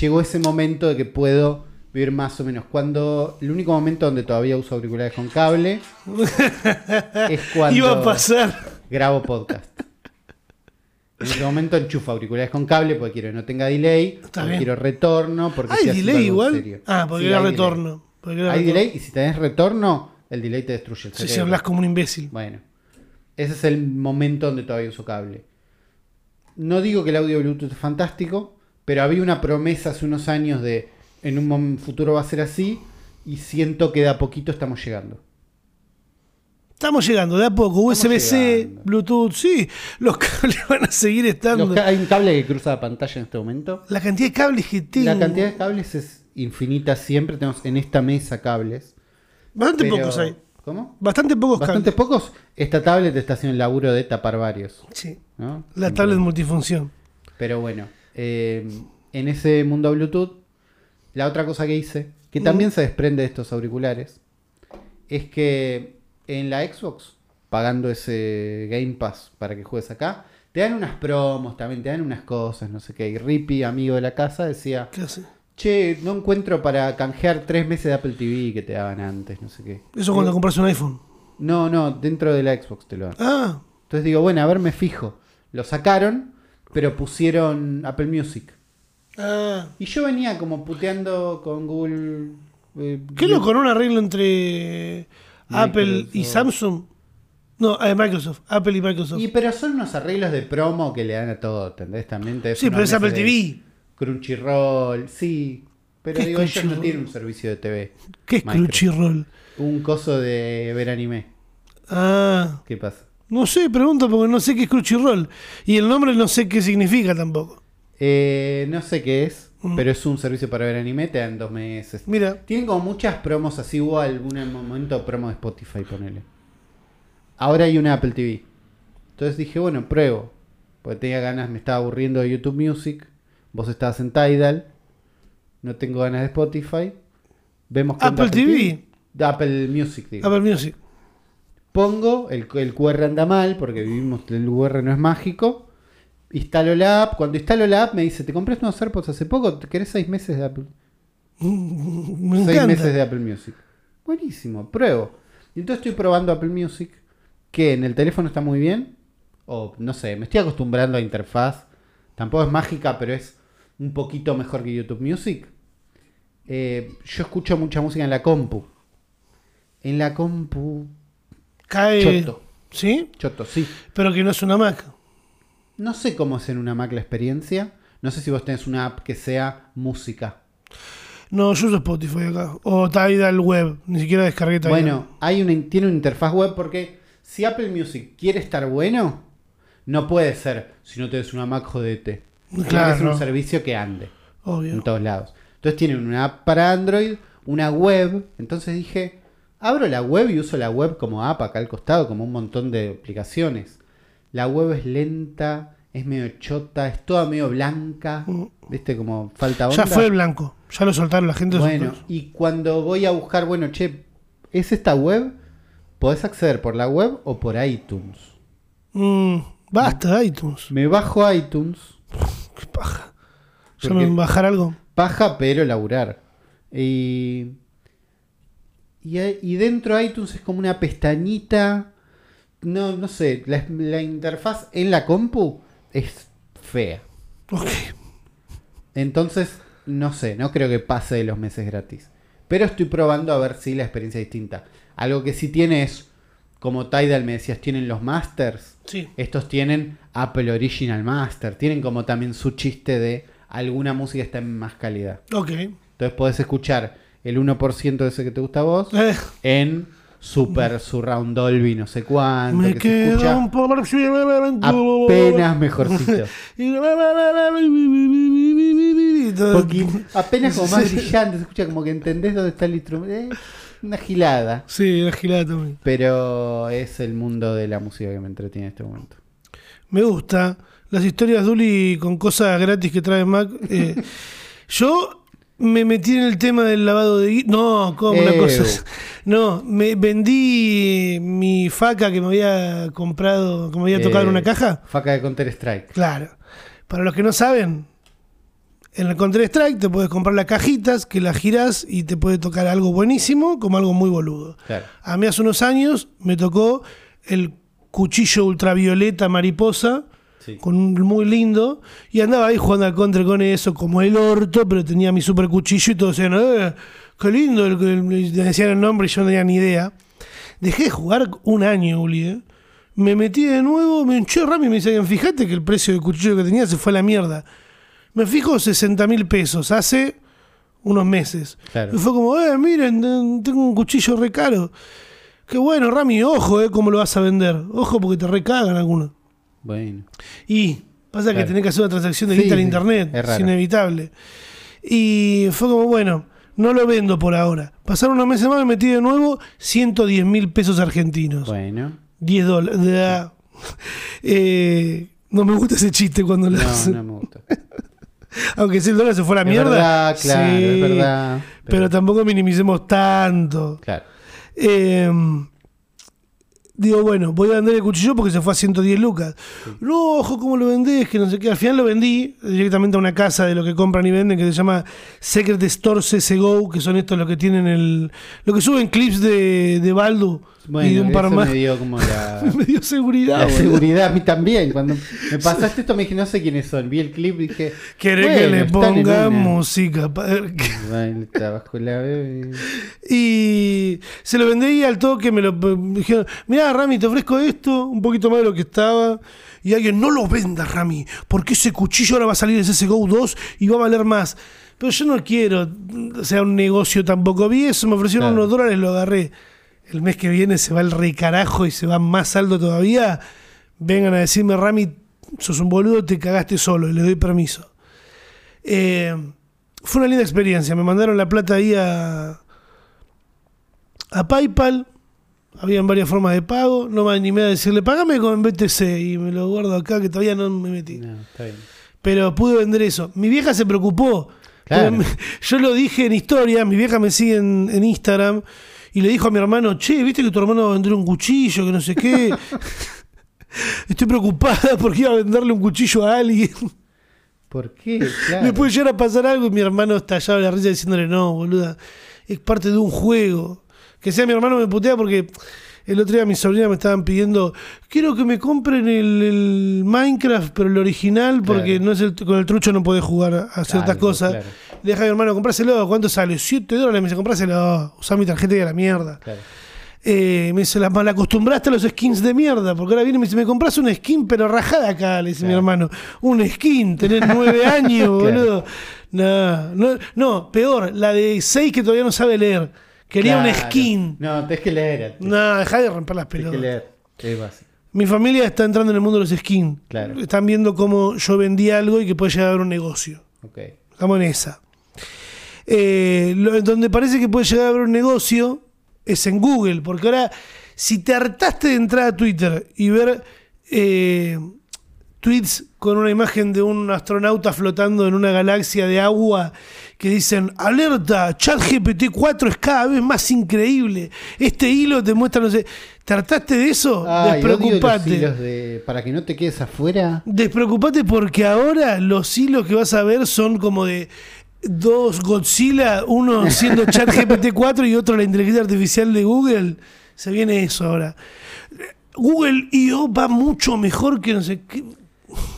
llegó ese momento de que puedo vivir más o menos. Cuando el único momento donde todavía uso auriculares con cable es cuando Iba a pasar. grabo podcast. En ese momento enchufo auriculares con cable porque quiero que no tenga delay, Está porque bien. quiero retorno, porque ¿Hay delay igual? serio. Ah, porque Sí, hay retorno. Hay delay y si tenés retorno, el delay te destruye el Sí, cerebro. si hablas como un imbécil. Bueno, ese es el momento donde todavía uso cable. No digo que el audio Bluetooth es fantástico, pero había una promesa hace unos años de en un futuro va a ser así y siento que de a poquito estamos llegando. Estamos llegando de a poco. USB-C. Bluetooth, sí. Los cables van a seguir estando. Hay un cable que cruza la pantalla en este momento. La cantidad de cables que tengo. La cantidad de cables es infinita siempre. Tenemos en esta mesa cables. Bastante pero- pocos hay. ¿Cómo? Bastante pocos Bastante cables. pocos. Esta tablet está haciendo el laburo de tapar varios. Sí. ¿no? La tablet multifunción. Pero bueno, eh, en ese mundo Bluetooth, la otra cosa que hice, que Mm. también se desprende de estos auriculares, es que en la Xbox, pagando ese Game Pass para que juegues acá, te dan unas promos también, te dan unas cosas, no sé qué. Y Rippy, amigo de la casa, decía, ¿Qué hace? Che, no encuentro para canjear tres meses de Apple TV que te daban antes, no sé qué. Eso cuando Eh, compras un iPhone. No, no, dentro de la Xbox te lo dan. Ah, Entonces digo, bueno, a ver, me fijo. Lo sacaron, pero pusieron Apple Music. ah. Y yo venía como puteando con Google. eh, ¿Qué loco, no? Un arreglo entre Apple y. Samsung. No, eh, Microsoft. Apple y Microsoft. Y pero son unos arreglos de promo que le dan a todo, ¿entendés? También te sí, pero es Apple TV. Crunchyroll, sí. Pero ¿Qué es digo, ellos no tienen un servicio de TV. ¿Qué es. Crunchyroll? Un coso de ver anime. Ah, ¿Qué pasa? no sé, pregunto porque no sé qué es Crunchyroll. Y el nombre no sé qué significa tampoco. Eh, no sé qué es, Mm. pero es un servicio para ver anime, te dan dos meses. Mira, Tienen como muchas promos así, hubo algún momento promo de Spotify, ponele. Ahora hay una Apple TV. Entonces dije, bueno, pruebo. Porque tenía ganas, me estaba aburriendo de YouTube Music. Vos estabas en Tidal. No tengo ganas de Spotify. Vemos onda Apple TV. De Apple Music, digo. Apple Music. Pongo, el, el QR anda mal, porque vivimos, el QR no es mágico. Instalo la app. Cuando instalo la app me dice, ¿te compraste unos AirPods hace poco? ¿Querés seis meses de Apple? Me seis encanta. meses de Apple Music. Buenísimo, pruebo. Y entonces estoy probando Apple Music, que en el teléfono está muy bien. O no sé, me estoy acostumbrando a interfaz. Tampoco es mágica, pero es un poquito mejor que YouTube Music. Eh, yo escucho mucha música en la compu. En la compu. Cae. Choto. ¿Sí? Choto, sí. Pero que no es una Mac. No sé cómo es en una Mac la experiencia. No sé si vos tenés una app que sea música. No, yo uso Spotify acá. O Tidal Web. Ni siquiera descargué Tidal. Bueno, hay una, tiene una interfaz web porque si Apple Music quiere estar bueno, no puede ser si no tenés una Mac jodete. Claro. ser un servicio que ande Obvio. en todos lados. Entonces tienen una app para Android, una web. Entonces dije, abro la web y uso la web como app acá al costado, como un montón de aplicaciones. La web es lenta, es medio chota, es toda medio blanca. ¿Viste? Como falta onda. Mm. Ya fue blanco. Ya lo soltaron la gente. Bueno, y cuando voy a buscar, bueno, che, ¿es esta web? Podés acceder por la web o por iTunes. Mm, basta, iTunes. Me bajo iTunes, Qué paja. En bajar algo. paja pero laburar. Y, y, y dentro de iTunes es como una pestañita. No, no sé, la, la interfaz en la compu es fea. Ok. Entonces, no sé, no creo que pase de los meses gratis. Pero estoy probando a ver si la experiencia es distinta. Algo que sí tiene es, como Tidal me decías, tienen los masters. Sí. Estos tienen Apple Original Master. Tienen como también su chiste de alguna música está en más calidad. Ok. Entonces podés escuchar el 1% de ese que te gusta a vos Eh, en Super Surround Dolby, no sé cuánto. me que se queda escucha un poco apenas mejorcito. Poqui- apenas como más brillante, se escucha como que entendés dónde está el instrumento. Eh, una gilada. Sí, gilada también. Pero es el mundo de la música que me entretiene en este momento. Me gusta. Las historias Duli con cosas gratis que trae Mac. eh, yo me metí en el tema del lavado de No, como una cosa. No, me vendí mi faca que me había comprado, que me había tocado en una caja. Faca de Counter Strike. Claro. Para los que no saben, en el Counter Strike te puedes comprar las cajitas que las girás y te puede tocar algo buenísimo como algo muy boludo. Claro. A mí hace unos años me tocó el cuchillo ultravioleta mariposa, Sí. con un muy lindo, y andaba ahí jugando al contra con eso, como el orto, pero tenía mi super cuchillo y todos decían, "Eh, qué lindo, el, el- me decían el nombre y yo no tenía ni idea. Dejé de jugar un año, Uli, ¿eh? Me metí de nuevo, me hinché Rami y me decían, fíjate que el precio del cuchillo que tenía se fue a la mierda. Me fijo 60 mil pesos, hace unos meses. Claro. Y fue como, eh, miren, tengo un cuchillo re caro. Qué bueno, Rami, ojo, eh, cómo lo vas a vender. Ojo porque te recagan algunos. Bueno. Y pasa que tenés que hacer una transacción de Sí, en internet, es inevitable. Y fue como, bueno, no lo vendo por ahora. Pasaron unos meses más, me metí de nuevo 110 mil pesos argentinos. Bueno. 10 dólares. Eh, no me gusta ese chiste cuando lo No, no me gusta. Aunque si el dólar se fue a la Es mierda. verdad, claro, sí, es verdad. Pero, tampoco minimicemos tanto. Claro. Eh, digo, bueno, voy a vender el cuchillo porque se fue a 110 lucas. No, ojo, ¿cómo lo vendés? Que no sé qué. Al final lo vendí directamente a una casa de lo que compran y venden que se llama Secret Store CSGO, que son estos los que tienen el. Lo que suben clips de, de Baldu Bueno, y un par eso más. me dio como la, Me dio seguridad, la seguridad a mí también. Cuando me pasaste esto me dije, no sé quiénes son. Vi el clip y dije, ¿Querés bueno, que le en ponga música? pa' ver qué- Bueno, está bajo la bebé. Y se lo vendí al toque, me lo me dijeron, mirá Rami, te ofrezco esto, un poquito más de lo que estaba. Y alguien, no lo vendas, Rami, porque ese cuchillo ahora va a salir de CSGO 2 y va a valer más. Pero yo no quiero, o sea, un negocio tampoco. Vi eso, me ofrecieron Claro. unos dólares, lo agarré. El mes que viene se va el recarajo y se va más alto todavía. Vengan a decirme, Rami, sos un boludo, te cagaste solo y le doy permiso. Eh, fue una linda experiencia. Me mandaron la plata ahí a, a PayPal. Habían varias formas de pago. No me animé a decirle, pagame con BTC. Y me lo guardo acá que todavía no me metí. No, está bien. Pero pude vender eso. Mi vieja se preocupó. Claro. Porque me- Yo lo dije en historia. Mi vieja me sigue en, en Instagram. Y le dijo a mi hermano, che, viste que tu hermano va a vender un cuchillo, que no sé qué. Estoy preocupada porque iba a venderle un cuchillo a alguien. ¿Por qué? Claro. Me puede llegar a pasar algo y mi hermano estallaba de la risa diciéndole, no, boluda, es parte de un juego. Que sea mi hermano me putea porque el otro día mis sobrinas me estaban pidiendo, quiero que me compren el, el Minecraft, pero el original, porque Claro. no es el, con el trucho no podés jugar a ciertas cosas. claro. Le dije a mi hermano, compráselo, ¿cuánto sale? 7 dólares, me dice, compráselo, usá mi tarjeta y a la mierda. Eh, me dice, la mal acostumbraste a los skins de mierda, porque ahora viene y me dice, me compras un skin, pero rajada acá, le dice mi hermano. Un skin, tenés nueve años, boludo. No, no, no, peor, la de seis que todavía no sabe leer. Quería un skin. No, tenés que leer. No, dejá de romper las Tenés que pelotas. leer. Es básico. Mi familia está entrando en el mundo de los skins. Claro. Están viendo cómo yo vendí algo y que puede llegar a haber un negocio. Ok. Estamos en esa. Eh, lo- donde parece que puede llegar a haber un negocio es en Google, porque ahora, si te hartaste de entrar a Twitter y ver eh, tweets con una imagen de un astronauta flotando en una galaxia de agua que dicen, alerta, ChatGPT 4 es cada vez más increíble, este hilo te muestra, no sé, ¿te hartaste de eso? Despreocupate. de... Para que no te quedes afuera. Despreocupate porque ahora los hilos que vas a ver son como de dos Godzilla, uno siendo ChatGPT 4 y otro la inteligencia artificial de Google. Se viene eso ahora. Google I.O. va mucho mejor que no sé qué.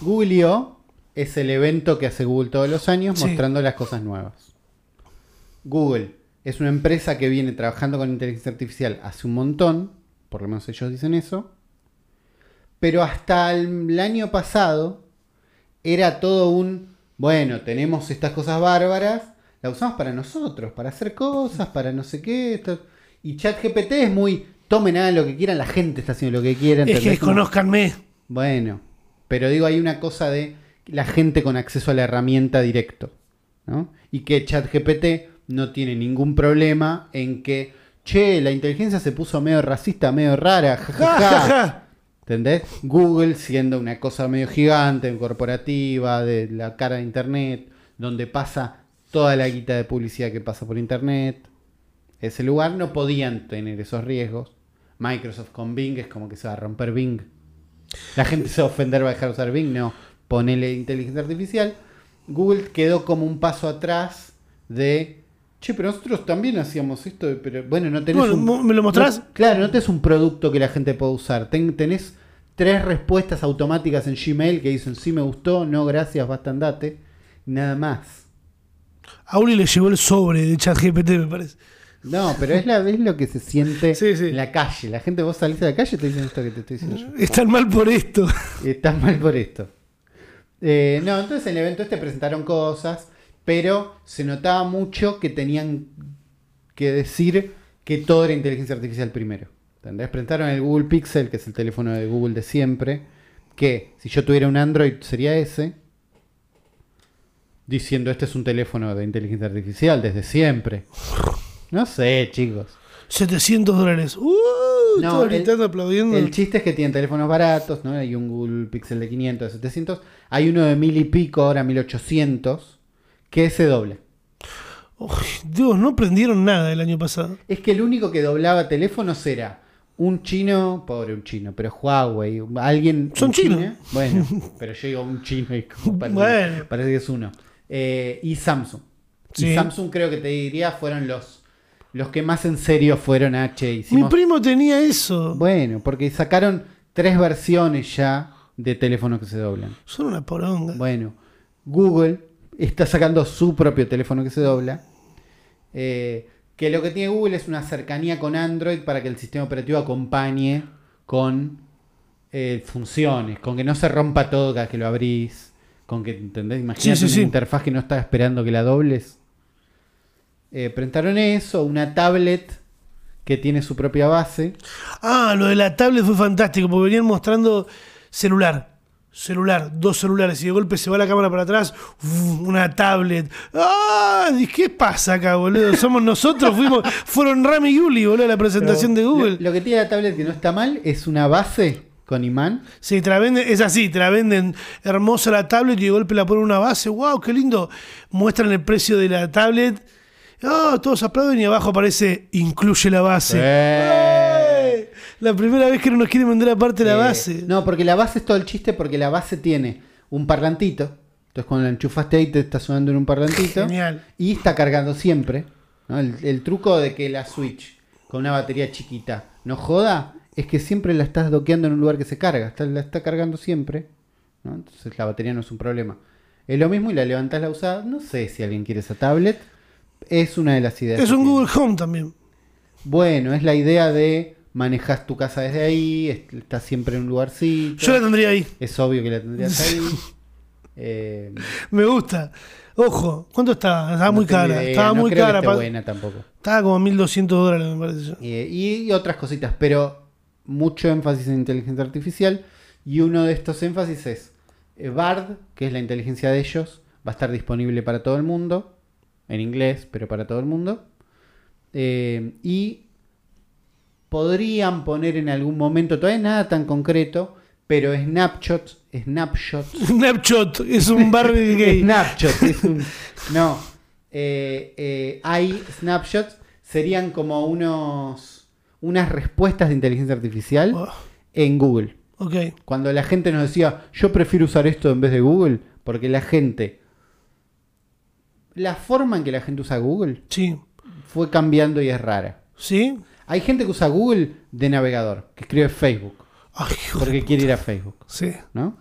Google I.O. es el evento que hace Google todos los años Sí. mostrando las cosas nuevas. Google es una empresa que viene trabajando con inteligencia artificial hace un montón, por lo menos ellos dicen eso, pero hasta el, el año pasado era todo un, bueno, tenemos estas cosas bárbaras, la usamos para nosotros, para hacer cosas, para no sé qué, esto- y ChatGPT es muy, tomen nada lo que quieran, la gente está haciendo lo que quiera. Es que desconozcanme. bueno, pero digo, hay una cosa de la gente con acceso a la herramienta directo, ¿no? Y que ChatGPT no tiene ningún problema en que, che, la inteligencia se puso medio racista, medio rara, Ja, ja, jajaja. ja. ¿Entendés? Google siendo una cosa medio gigante, corporativa, de la cara de Internet, donde pasa toda la guita de publicidad que pasa por Internet. Ese lugar no podían tener esos riesgos. Microsoft con Bing es como que se va a romper Bing. La gente se va a ofender, va a dejar de usar Bing. No, ponele inteligencia artificial. Google quedó como un paso atrás de... Che, pero nosotros también hacíamos esto, pero bueno, no tenés Bueno, un... ¿me lo mostrás? no- claro, no tenés un producto que la gente pueda usar. Ten- tenés tres respuestas automáticas en Gmail que dicen sí me gustó, no gracias, basta andate. Nada más. A Uli le llegó el sobre de ChatGPT, me parece. No, pero es, la, es lo que se siente Sí, sí. en la calle. La gente, vos salís a la calle y te dicen esto que te estoy diciendo yo. Están mal por esto. Estás mal por esto. Eh, no, entonces en el evento este presentaron cosas, pero se notaba mucho que tenían que decir que todo era inteligencia artificial primero. ¿Entendés? Presentaron el Google Pixel, que es el teléfono de Google de siempre, que si yo tuviera un Android sería ese, diciendo este es un teléfono de inteligencia artificial desde siempre. No sé, chicos. 700 dólares. Uh, No, gritando, aplaudiendo. El chiste es que tienen teléfonos baratos, ¿no? Hay un Google Pixel de 500, de 700. Hay uno de mil y pico, ahora 1800, que se dobla. Uy, Dios, no prendieron nada el año pasado. Es que el único que doblaba teléfonos era un chino, pobre un chino, pero Huawei, alguien. Son chinos. Bueno, pero yo digo un chino y como parece, Bueno. parece que es uno. Eh, y Samsung. Sí. Y Samsung creo que te diría fueron los, los que más en serio fueron H. Mi Hicimos primo tenía eso. Bueno, porque sacaron tres versiones ya de teléfonos que se doblan. Son una poronga. Bueno, Google está sacando su propio teléfono que se dobla. eh, que lo que tiene Google es una cercanía con Android para que el sistema operativo acompañe con eh, funciones, con que no se rompa todo cada que lo abrís, con que, ¿entendés? Imagínate Sí, sí, una interfaz que no está esperando que la dobles. Eh, presentaron eso, una tablet que tiene su propia base. Ah, lo de la tablet fue fantástico, porque venían mostrando celular. Celular, dos celulares, y de golpe se va la cámara para atrás, uf, una tablet. ¡Ah! ¿y ¿Qué pasa acá, boludo? Somos nosotros, fuimos, fueron Rami y Yuli, boludo, a la presentación de Google. Lo, que tiene la tablet que no está mal es una base con imán. Sí, te la venden, es así, te la venden hermosa la tablet y de golpe la ponen en una base. ¡Wow! ¡Qué lindo! Muestran el precio de la tablet. ¡Ah! todos aplauden y abajo aparece incluye la base. La primera vez que no nos quieren vender aparte la Eh, base. No, porque la base es todo el chiste, porque la base tiene un parlantito. Entonces cuando la enchufaste ahí te está sonando en un parlantito. Genial. Y está cargando siempre. ¿no? El, el truco de que la Switch con una batería chiquita no joda es que siempre la estás doqueando en un lugar que se carga. Está- la está cargando siempre. ¿no? Entonces la batería no es un problema. Es lo mismo y la levantás la usada. No sé si alguien quiere esa tablet. Es una de las ideas. Es que un tiene. Google Home también. Bueno, es la idea de manejas tu casa desde ahí, est- estás siempre en un lugarcito. Yo la tendría ahí. Es obvio que la tendrías ahí. Eh, Me gusta. Ojo, ¿cuánto estaba? Estaba no muy cara. idea, Estaba no muy creo que cara. esté pa- buena tampoco. Estaba como 1200 dólares, me parece. Eh, y, y otras cositas, pero mucho énfasis en inteligencia artificial. Y uno de estos énfasis es eh, Bard, que es la inteligencia de ellos, va a estar disponible para todo el mundo, en inglés, pero para todo el mundo. Eh, y podrían poner en algún momento, todavía nada tan concreto, pero snapshots, snapshots Snapshot es un Barbie gay. Snapshot, es un- no. Eh, eh, hay snapshots, serían como unos unas respuestas de inteligencia artificial Oh, en Google. ok. Cuando la gente nos decía, yo prefiero usar esto en vez de Google, porque la gente, la forma en que la gente usa Google Sí. fue cambiando y es rara. ¿Sí? Hay gente que usa Google de navegador, que escribe Facebook, Ay, porque quiere ir a Facebook. Sí. ¿no?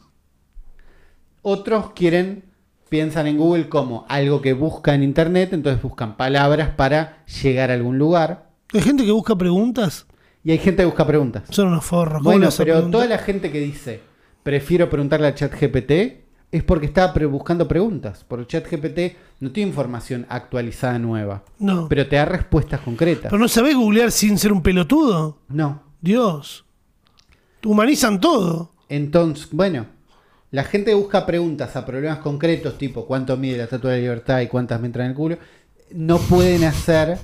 Otros quieren, piensan en Google como algo que busca en Internet, entonces buscan palabras para llegar a algún lugar. Hay gente que busca preguntas. Y hay gente que busca preguntas. Son unos forros. ¿Cómo Bueno, pero pregunta? toda la gente que dice, prefiero preguntarle a ChatGPT, es porque está pre- buscando preguntas. Porque ChatGPT no tiene información actualizada nueva, No. Pero, pero te da respuestas concretas. no sabés googlear sin ser un pelotudo. No. Dios. Humanizan todo. Entonces, bueno, la gente busca preguntas a problemas concretos, tipo cuánto mide la estatua de la libertad y cuántas me entran en el culo. No pueden hacer,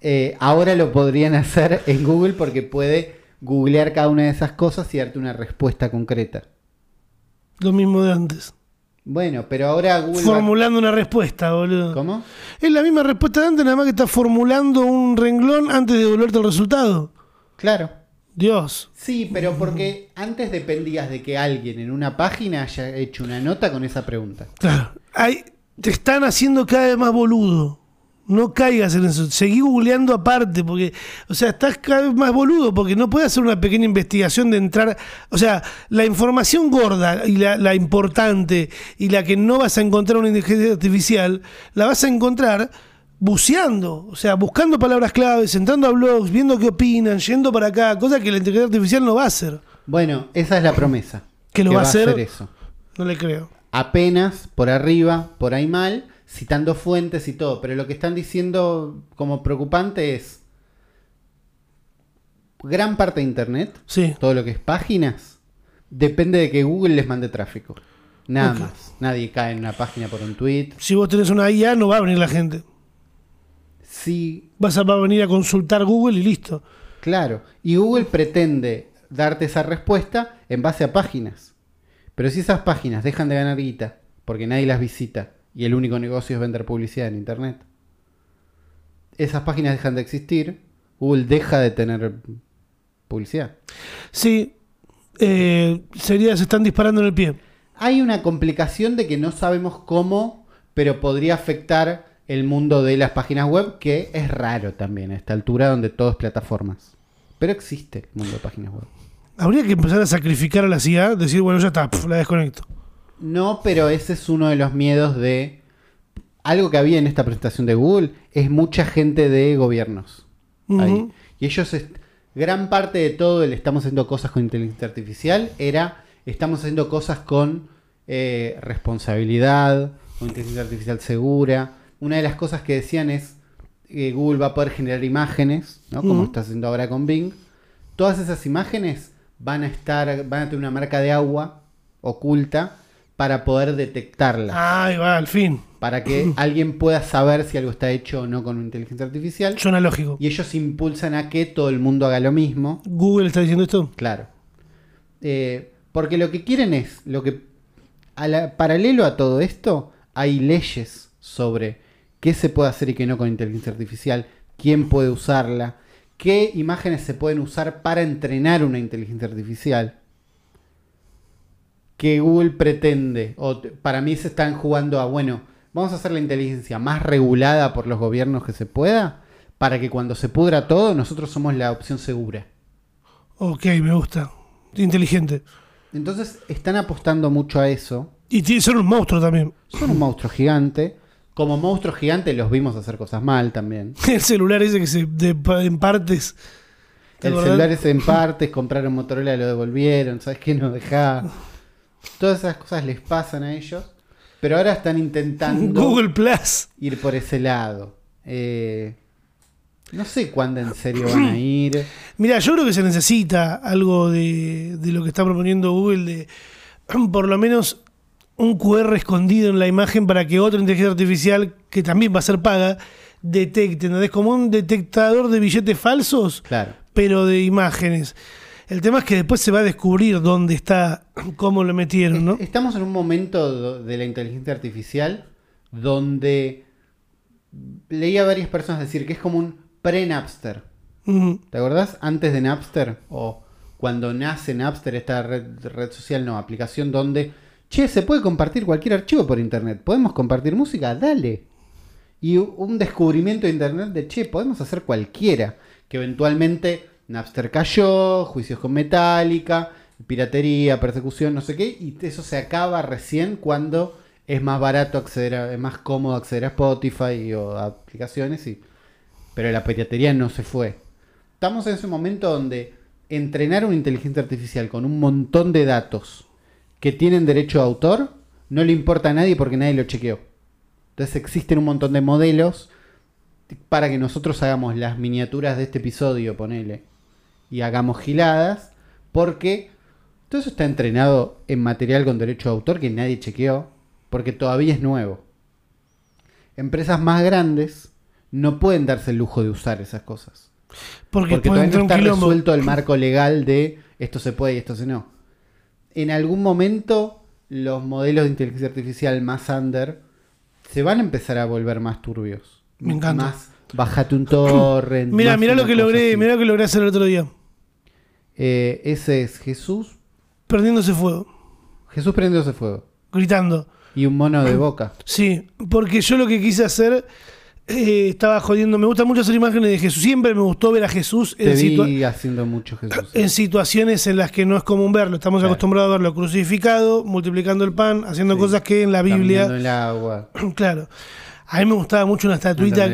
eh, ahora lo podrían hacer en Google porque puede googlear cada una de esas cosas y darte una respuesta concreta. Lo mismo de antes. Bueno, pero ahora Google... va- Formulando una respuesta, boludo. ¿Cómo? Es la misma respuesta de antes, nada más que está formulando un renglón antes de devolverte el resultado. Claro. Dios. Sí, pero porque antes dependías de que alguien en una página haya hecho una nota con esa pregunta. Claro. Hay, te están haciendo cada vez más boludo. No caigas en eso. Seguí googleando aparte, porque, o sea, estás cada vez más boludo, porque no puedes hacer una pequeña investigación de entrar. O sea, la información gorda y la, la importante y la que no vas a encontrar en una inteligencia artificial, la vas a encontrar buceando, o sea, buscando palabras claves, entrando a blogs, viendo qué opinan, yendo para acá, cosa que la inteligencia artificial no va a hacer. Bueno, esa es la promesa. ¿Que lo va a hacer? hacer eso. No le creo. apenas por arriba, por ahí mal, citando fuentes y todo, pero lo que están diciendo como preocupante es gran parte de Internet, Sí. todo lo que es páginas, depende de que Google les mande tráfico. Nada más. Nadie cae en una página por un tweet. Si vos tenés una IA, no va a venir la gente. Sí, Vas a, va a venir a consultar Google y listo. claro. Y Google pretende darte esa respuesta en base a páginas. Pero si esas páginas dejan de ganar guita porque nadie las visita y el único negocio es vender publicidad en Internet, esas páginas dejan de existir, Google deja de tener publicidad. Sí, eh, sería, se están disparando en el pie. Hay una complicación de que no sabemos cómo, pero podría afectar el mundo de las páginas web, que es raro también a esta altura donde todo es plataformas. Pero existe el mundo de páginas web. Habría que empezar a sacrificar a la CIA, decir, bueno, ya está, pf, la desconecto. No, pero ese es uno de los miedos de... Algo que había en esta presentación de Google es mucha gente de gobiernos. ahí. Y ellos, gran parte de todo el estamos haciendo cosas con inteligencia artificial era, estamos haciendo cosas con eh, responsabilidad, con inteligencia artificial segura. Una de las cosas que decían es, que Google va a poder generar imágenes, ¿no? como está haciendo ahora con Bing. Todas esas imágenes van a estar, van a tener una marca de agua oculta para poder detectarla. Ahí va, al fin. Para que alguien pueda saber si algo está hecho o no con inteligencia artificial. Suena lógico. Y ellos impulsan a que todo el mundo haga lo mismo. Google está diciendo esto. Claro. Eh, porque lo que quieren es, lo que a la- paralelo a todo esto, hay leyes sobre qué se puede hacer y qué no con inteligencia artificial, quién puede usarla, qué imágenes se pueden usar para entrenar una inteligencia artificial. Que Google pretende, o para mí se están jugando a, bueno, vamos a hacer la inteligencia más regulada por los gobiernos que se pueda, para que cuando se pudra todo, nosotros somos la opción segura. Ok, me gusta. Inteligente. Entonces están apostando mucho a eso. Y son un monstruo también. Son un monstruo gigante. Como monstruo gigante los vimos hacer cosas mal también. El celular ese que se de, en partes. ¿Te El acordás? celular es en partes, compraron Motorola lo devolvieron, ¿sabes qué? No dejaba. Todas esas cosas les pasan a ellos. Pero ahora están intentando Google Plus. ir por ese lado. Eh, no sé cuándo en serio van a ir. Mira, yo creo que se necesita algo de, de lo que está proponiendo Google, de por lo menos un QR escondido en la imagen para que otra inteligencia artificial, que también va a ser paga, detecte, ¿entendés? Como un detectador de billetes falsos, Claro. pero de imágenes. El tema es que después se va a descubrir dónde está, cómo lo metieron, ¿no? Estamos en un momento de la inteligencia artificial donde leía a varias personas decir que es como un pre-Napster. ¿Te acordás? Antes de Napster, o cuando nace Napster, esta red, red social, no, aplicación donde, che, se puede compartir cualquier archivo por internet. ¿Podemos compartir música? Dale. Y un descubrimiento de internet de, che, podemos hacer cualquiera. Que eventualmente Napster cayó, juicios con Metallica, piratería, persecución, no sé qué, y eso se acaba recién cuando es más barato acceder a, es más cómodo acceder a Spotify o a aplicaciones pero la piratería no se fue. Estamos en ese momento donde entrenar una inteligencia artificial con un montón de datos que tienen derecho de autor no le importa a nadie porque nadie lo chequeó. Entonces existen un montón de modelos para que nosotros hagamos las miniaturas de este episodio, ponele, y hagamos giladas, porque todo eso está entrenado en material con derecho de autor que nadie chequeó, porque todavía es nuevo. Empresas más grandes no pueden darse el lujo de usar esas cosas. Porque, todavía no está resuelto el marco legal de esto se puede y esto se no. En algún momento los modelos de inteligencia artificial más under se van a empezar a volver más turbios. Me encanta. Más bájate un torrent. Mira, mira lo que logré, mira lo que logré hacer el otro día. Eh, ese es Jesús. Perdiéndose fuego, Jesús prendiéndose fuego. gritando. Y un mono de boca. Sí, porque yo lo que quise hacer eh, estaba jodiendo. Me gusta mucho hacer imágenes de Jesús. Siempre me gustó ver a Jesús Te en, vi haciendo mucho Jesús. en situaciones en las que no es común verlo. Estamos Claro. acostumbrados a verlo crucificado, multiplicando el pan, haciendo Sí. cosas que en la Biblia. en el agua. claro. A mí me gustaba mucho una estatuita.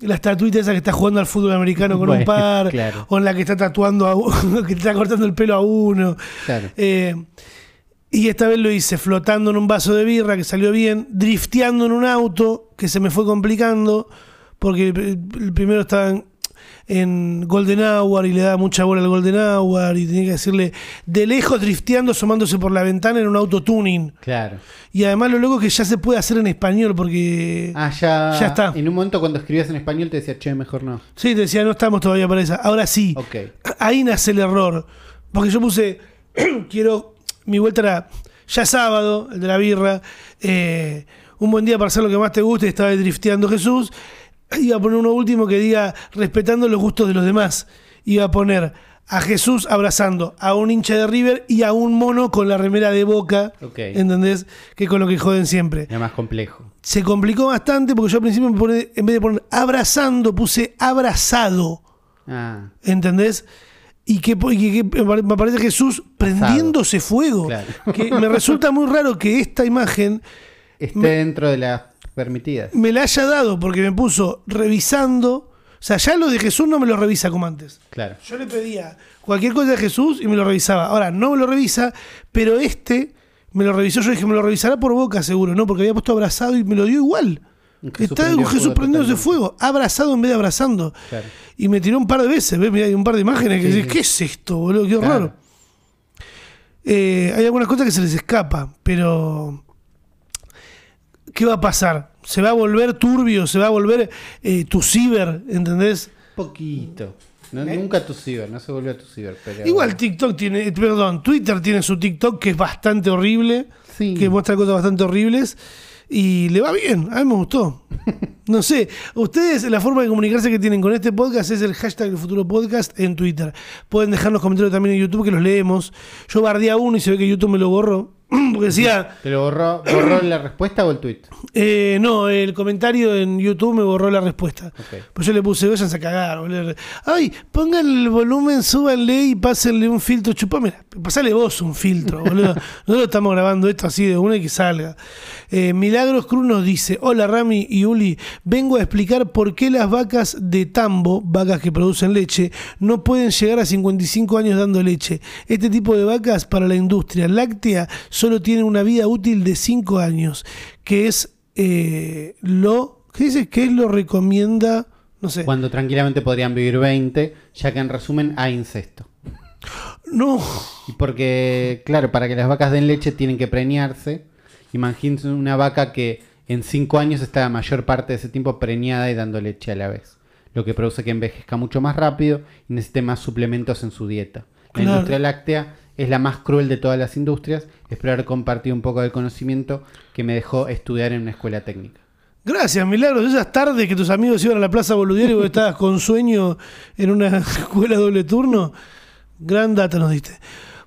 La estatuita esa que está jugando al fútbol americano con un par. claro. O en la que está tatuando a uno, que está cortando el pelo a uno. Claro. Eh, Y esta vez lo hice flotando en un vaso de birra que salió bien, drifteando en un auto que se me fue complicando, porque el, el primero estaba en, en Golden Hour y le daba mucha bola al Golden Hour y tenía que decirle de lejos drifteando, asomándose por la ventana en un auto tuning. Claro. Y además lo loco es que ya se puede hacer en español porque... Ah, ya. Ya está. En un momento cuando escribías en español te decía, che, mejor no. Sí, te decía, no estamos todavía para esa. Ahora sí. Ok. Ahí nace el error. Porque yo puse, quiero, mi vuelta era ya sábado, el de la birra, eh, un buen día para hacer lo que más te guste, estaba drifteando Jesús. Iba a poner uno último que diga, respetando los gustos de los demás. Iba a poner a Jesús abrazando a un hincha de River y a un mono con la remera de boca. Ok. ¿Entendés? Que con lo que joden siempre. Era más complejo. Se complicó bastante porque yo al principio me pone- en vez de poner abrazando, puse abrazado. Ah, ¿Entendés? Y que, y que- me pare- me aparece Jesús prendiéndose fuego. Claro. Que me resulta muy raro que esta imagen esté Me- dentro de las permitidas. me la haya dado porque me puso revisando. O sea, ya lo de Jesús no me lo revisa como antes. Claro. Yo le pedía cualquier cosa de Jesús y me lo revisaba. Ahora no me lo revisa, pero este me lo revisó. Yo dije, me lo revisará por boca seguro, ¿no? Porque había puesto abrazado y me lo dio igual. Jesús Está prendido con Jesús fuego prendiéndose fuego, abrazado en vez de abrazando. Claro. Y me tiró un par de veces, ¿ves? Mirá, hay un par de imágenes que Sí, decís, sí. ¿qué es esto, boludo? Qué Claro. raro. Eh, hay algunas cosas que se les escapa, pero ¿qué va a pasar? ¿Se va a volver turbio? ¿Se va a volver eh, tu ciber? ¿Entendés? Poquito. No, Nunca tu ciber, no se volvió a tu ciber. Pero... Igual TikTok tiene, perdón, Twitter tiene su TikTok que es bastante horrible, Sí. que muestra cosas bastante horribles y le va bien, a mí me gustó. No sé, ustedes la forma de comunicarse que tienen con este podcast es el hashtag del futuro podcast en Twitter. Pueden dejar los comentarios también en YouTube que los leemos. Yo bardé a uno y se ve que YouTube me lo borró. Porque decía, ¿Te lo borró, borró la respuesta o el tweet? eh, no, el comentario en YouTube me borró la respuesta. Pues yo le puse, váyanse a cagar, boludo. Ay, pongan el volumen, súbanle y pásenle un filtro. Chupame, pasale vos un filtro, boludo. Nosotros estamos grabando esto así de una y que salga. Eh, Milagros Cruz nos dice: Hola Rami y Uli, vengo a explicar por qué las vacas de tambo, vacas que producen leche, no pueden llegar a 55 años dando leche. Este tipo de vacas para la industria láctea solo tienen una vida útil de 5 años, que es eh, lo. ¿Qué dice? ¿Qué es lo recomienda? No sé. Cuando tranquilamente podrían vivir 20, ya que en resumen hay incesto. No. Y porque, claro, para que las vacas den leche tienen que preñarse. Imagínense una vaca que en 5 años está la mayor parte de ese tiempo preñada y dando leche a la vez. Lo que produce que envejezca mucho más rápido y necesite más suplementos en su dieta. La Claro. industria láctea es la más cruel de todas las industrias. Espero haber compartido un poco del conocimiento que me dejó estudiar en una escuela técnica. Gracias, Milagros. Esas tardes que tus amigos iban a la Plaza Boludier y vos estabas con sueño en una escuela doble turno, gran data nos diste.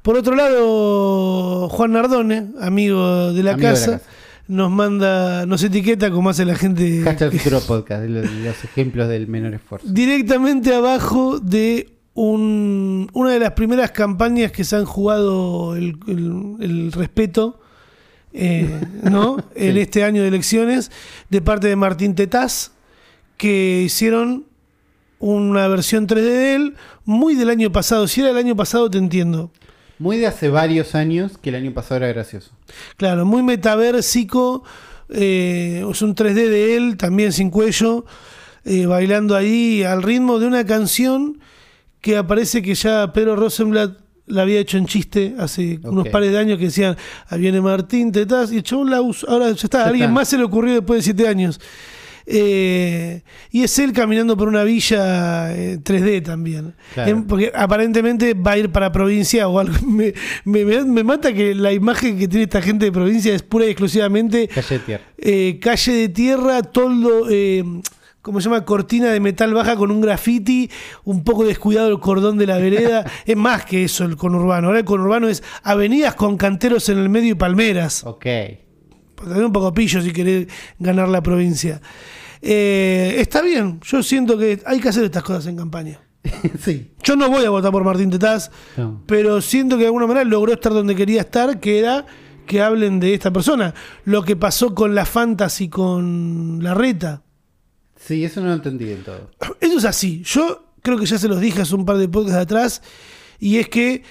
Por otro lado, Juan Nardone, amigo de la, Amigo de la casa, nos manda, nos etiqueta como hace la gente Hashtag futuro podcast, los ejemplos del menor esfuerzo. directamente abajo de un- una de las primeras campañas que se han jugado el, el- el respeto, eh, ¿no? En este año de elecciones, de parte de Martín Tetaz, que hicieron una versión 3D de él, muy del año pasado. Si era el año pasado, te entiendo. Muy de hace varios años que el año pasado era gracioso. Claro, muy metaversico. eh, es un 3D de él, también sin cuello, eh, bailando ahí al ritmo de una canción que aparece que ya Pedro Rosenblatt la había hecho en chiste hace unos pares de años que decían, ahí viene Martín Tetaz, y el chabón la usó, ahora ya está, Ya a alguien está. más se le ocurrió después de siete años. Eh, y es él caminando por una villa eh, 3D también. Claro. Em, porque aparentemente va a ir para provincia o algo. Me, me- me- mata que la imagen que tiene esta gente de provincia es pura y exclusivamente Calle de tierra. eh, calle de tierra, toldo, eh, ¿cómo se llama? Cortina de metal baja con un graffiti, un poco descuidado el cordón de la vereda. es más que eso el conurbano. Ahora el conurbano es avenidas con canteros en el medio y palmeras. Ok. También un poco pillo si querés ganar la provincia. Eh, está bien, yo siento que hay que hacer estas cosas en campaña. sí. Yo no voy a votar por Martín Tetaz, No. pero siento que de alguna manera logró estar donde quería estar, que era que hablen de esta persona. Lo que pasó con la Fantasy, con la reta. Sí, eso no lo entendí del todo. Eso es así. Yo creo que ya se los dije hace un par de podcasts atrás, y es que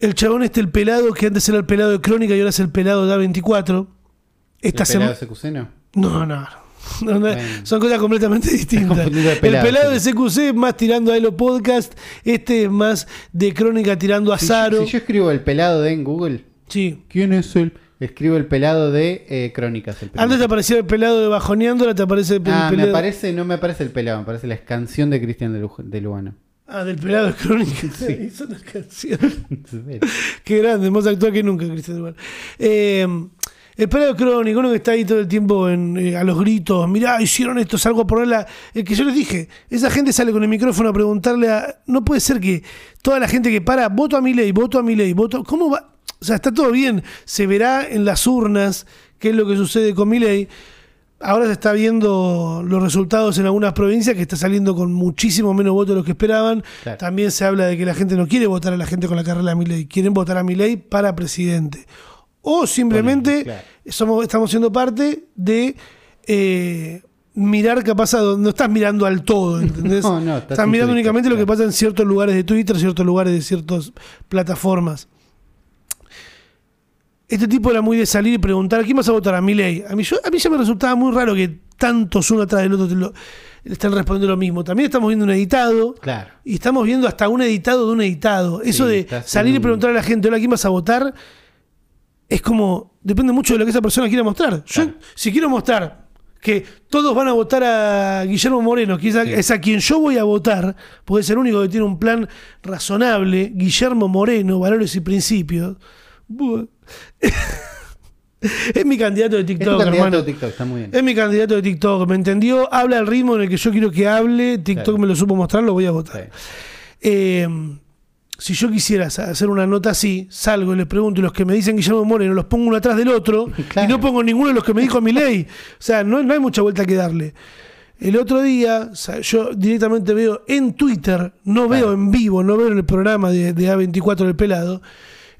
el chabón este, el pelado, que antes era el pelado de Crónica y ahora es el pelado de A24. Esta ¿El pelado CQC no? No, no. no, no, Bueno. Son cosas completamente distintas. de el pelado, de. CQC es más tirando a Elo Podcast. Este es más de Crónica tirando a Si Zaro. yo, si yo escribo el pelado de en Google, Sí. ¿quién es el? Escribo el pelado de eh, Crónicas. El. Antes te aparecía el pelado de Bajoneando, ahora te aparece el ah, me pelado. aparece, no me aparece el pelado, me aparece la canción de Cristian de, de Lugano. Ah, del pelado de Crónica. Sí. Hizo una canción. Qué grande, más actual que nunca, Cristian Duval. Eh, el pelado crónico, uno que está ahí todo el tiempo en, eh, a los gritos, mirá, hicieron esto, salgo a ponerla. El que yo les dije, esa gente sale con el micrófono a preguntarle a. No puede ser que toda la gente que para, voto a mi ley, voto a mi ley, voto. ¿Cómo va? O sea, está todo bien. Se verá en las urnas qué es lo que sucede con mi ley. Ahora se está viendo los resultados en algunas provincias que está saliendo con muchísimo menos votos de los que esperaban. Claro. También se habla de que la gente no quiere votar a la gente con la carrera de Milei, quieren votar a Milei para presidente. O simplemente Claro. somos, estamos siendo parte de eh, mirar qué pasa, no estás mirando al todo, ¿entendés? No, no, estás estás mirando únicamente lo que pasa en ciertos lugares de Twitter, ciertos lugares de ciertas plataformas. Este tipo era muy de salir y preguntar, ¿a quién vas a votar? A Milei. A mí, yo, a mí ya me resultaba muy raro que tantos uno atrás del otro te lo- estén respondiendo lo mismo. También estamos viendo un editado. Claro. Y estamos viendo hasta un editado de un editado. Eso Sí, de salir y preguntar a la gente, hola, ¿quién vas a votar? Es como, depende mucho de lo que esa persona quiera mostrar. Yo, si quiero mostrar que todos van a votar a Guillermo Moreno, que es a, Sí. es a quien yo voy a votar, porque es el único que tiene un plan razonable, Guillermo Moreno, valores y principios. Bu- es mi candidato de Es TikTok, candidato hermano. de TikTok, está muy bien. Es mi candidato de TikTok, ¿me entendió? Habla al ritmo en el que yo quiero que hable. TikTok Claro. me lo supo mostrar, lo voy a votar. Eh, si yo quisiera hacer una nota así, salgo y les pregunto y los que me dicen Guillermo Moreno los pongo uno atrás del otro Claro. y no pongo ninguno de los que me dijo mi ley. O sea, no, no hay mucha vuelta que darle. El otro día, yo directamente veo en Twitter, no veo en vivo, no veo en el programa de, de A24 del pelado.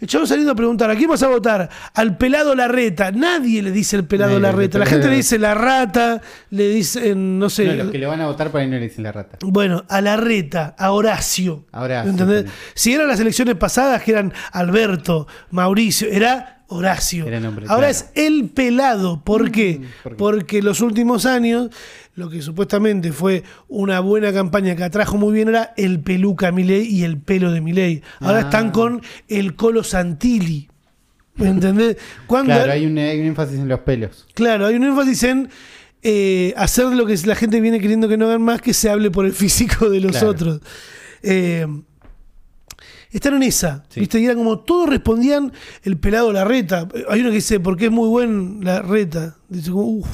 El chavo saliendo a preguntar, ¿a quién vas a votar? Al pelado Larreta. Nadie le dice el pelado Nadie, Larreta. La gente le dice la rata, le dicen, no sé. No, los que le van a votar por ahí no le dicen la rata. Bueno, a la reta, a Horacio. A Horacio ¿Entendés? Si eran las elecciones pasadas, que eran Alberto, Mauricio, era Horacio. Era nombre, Ahora claro. es el pelado. ¿Por qué? ¿por qué? Porque los últimos años, lo que supuestamente fue una buena campaña que atrajo muy bien era el peluca Milei y el pelo de Milei. Ahora Ah. están con el Colo Santilli. ¿Me entendés? Cuando Claro, hay un, hay un énfasis en los pelos. Claro, hay un énfasis en eh, hacer lo que la gente viene queriendo que no hagan más, que se hable por el físico de los Claro. otros. Eh, están en esa, Sí. ¿viste? Y era como todos respondían el pelado la reta. Hay uno que dice, porque es muy buen la reta. Dice, como, "Uf".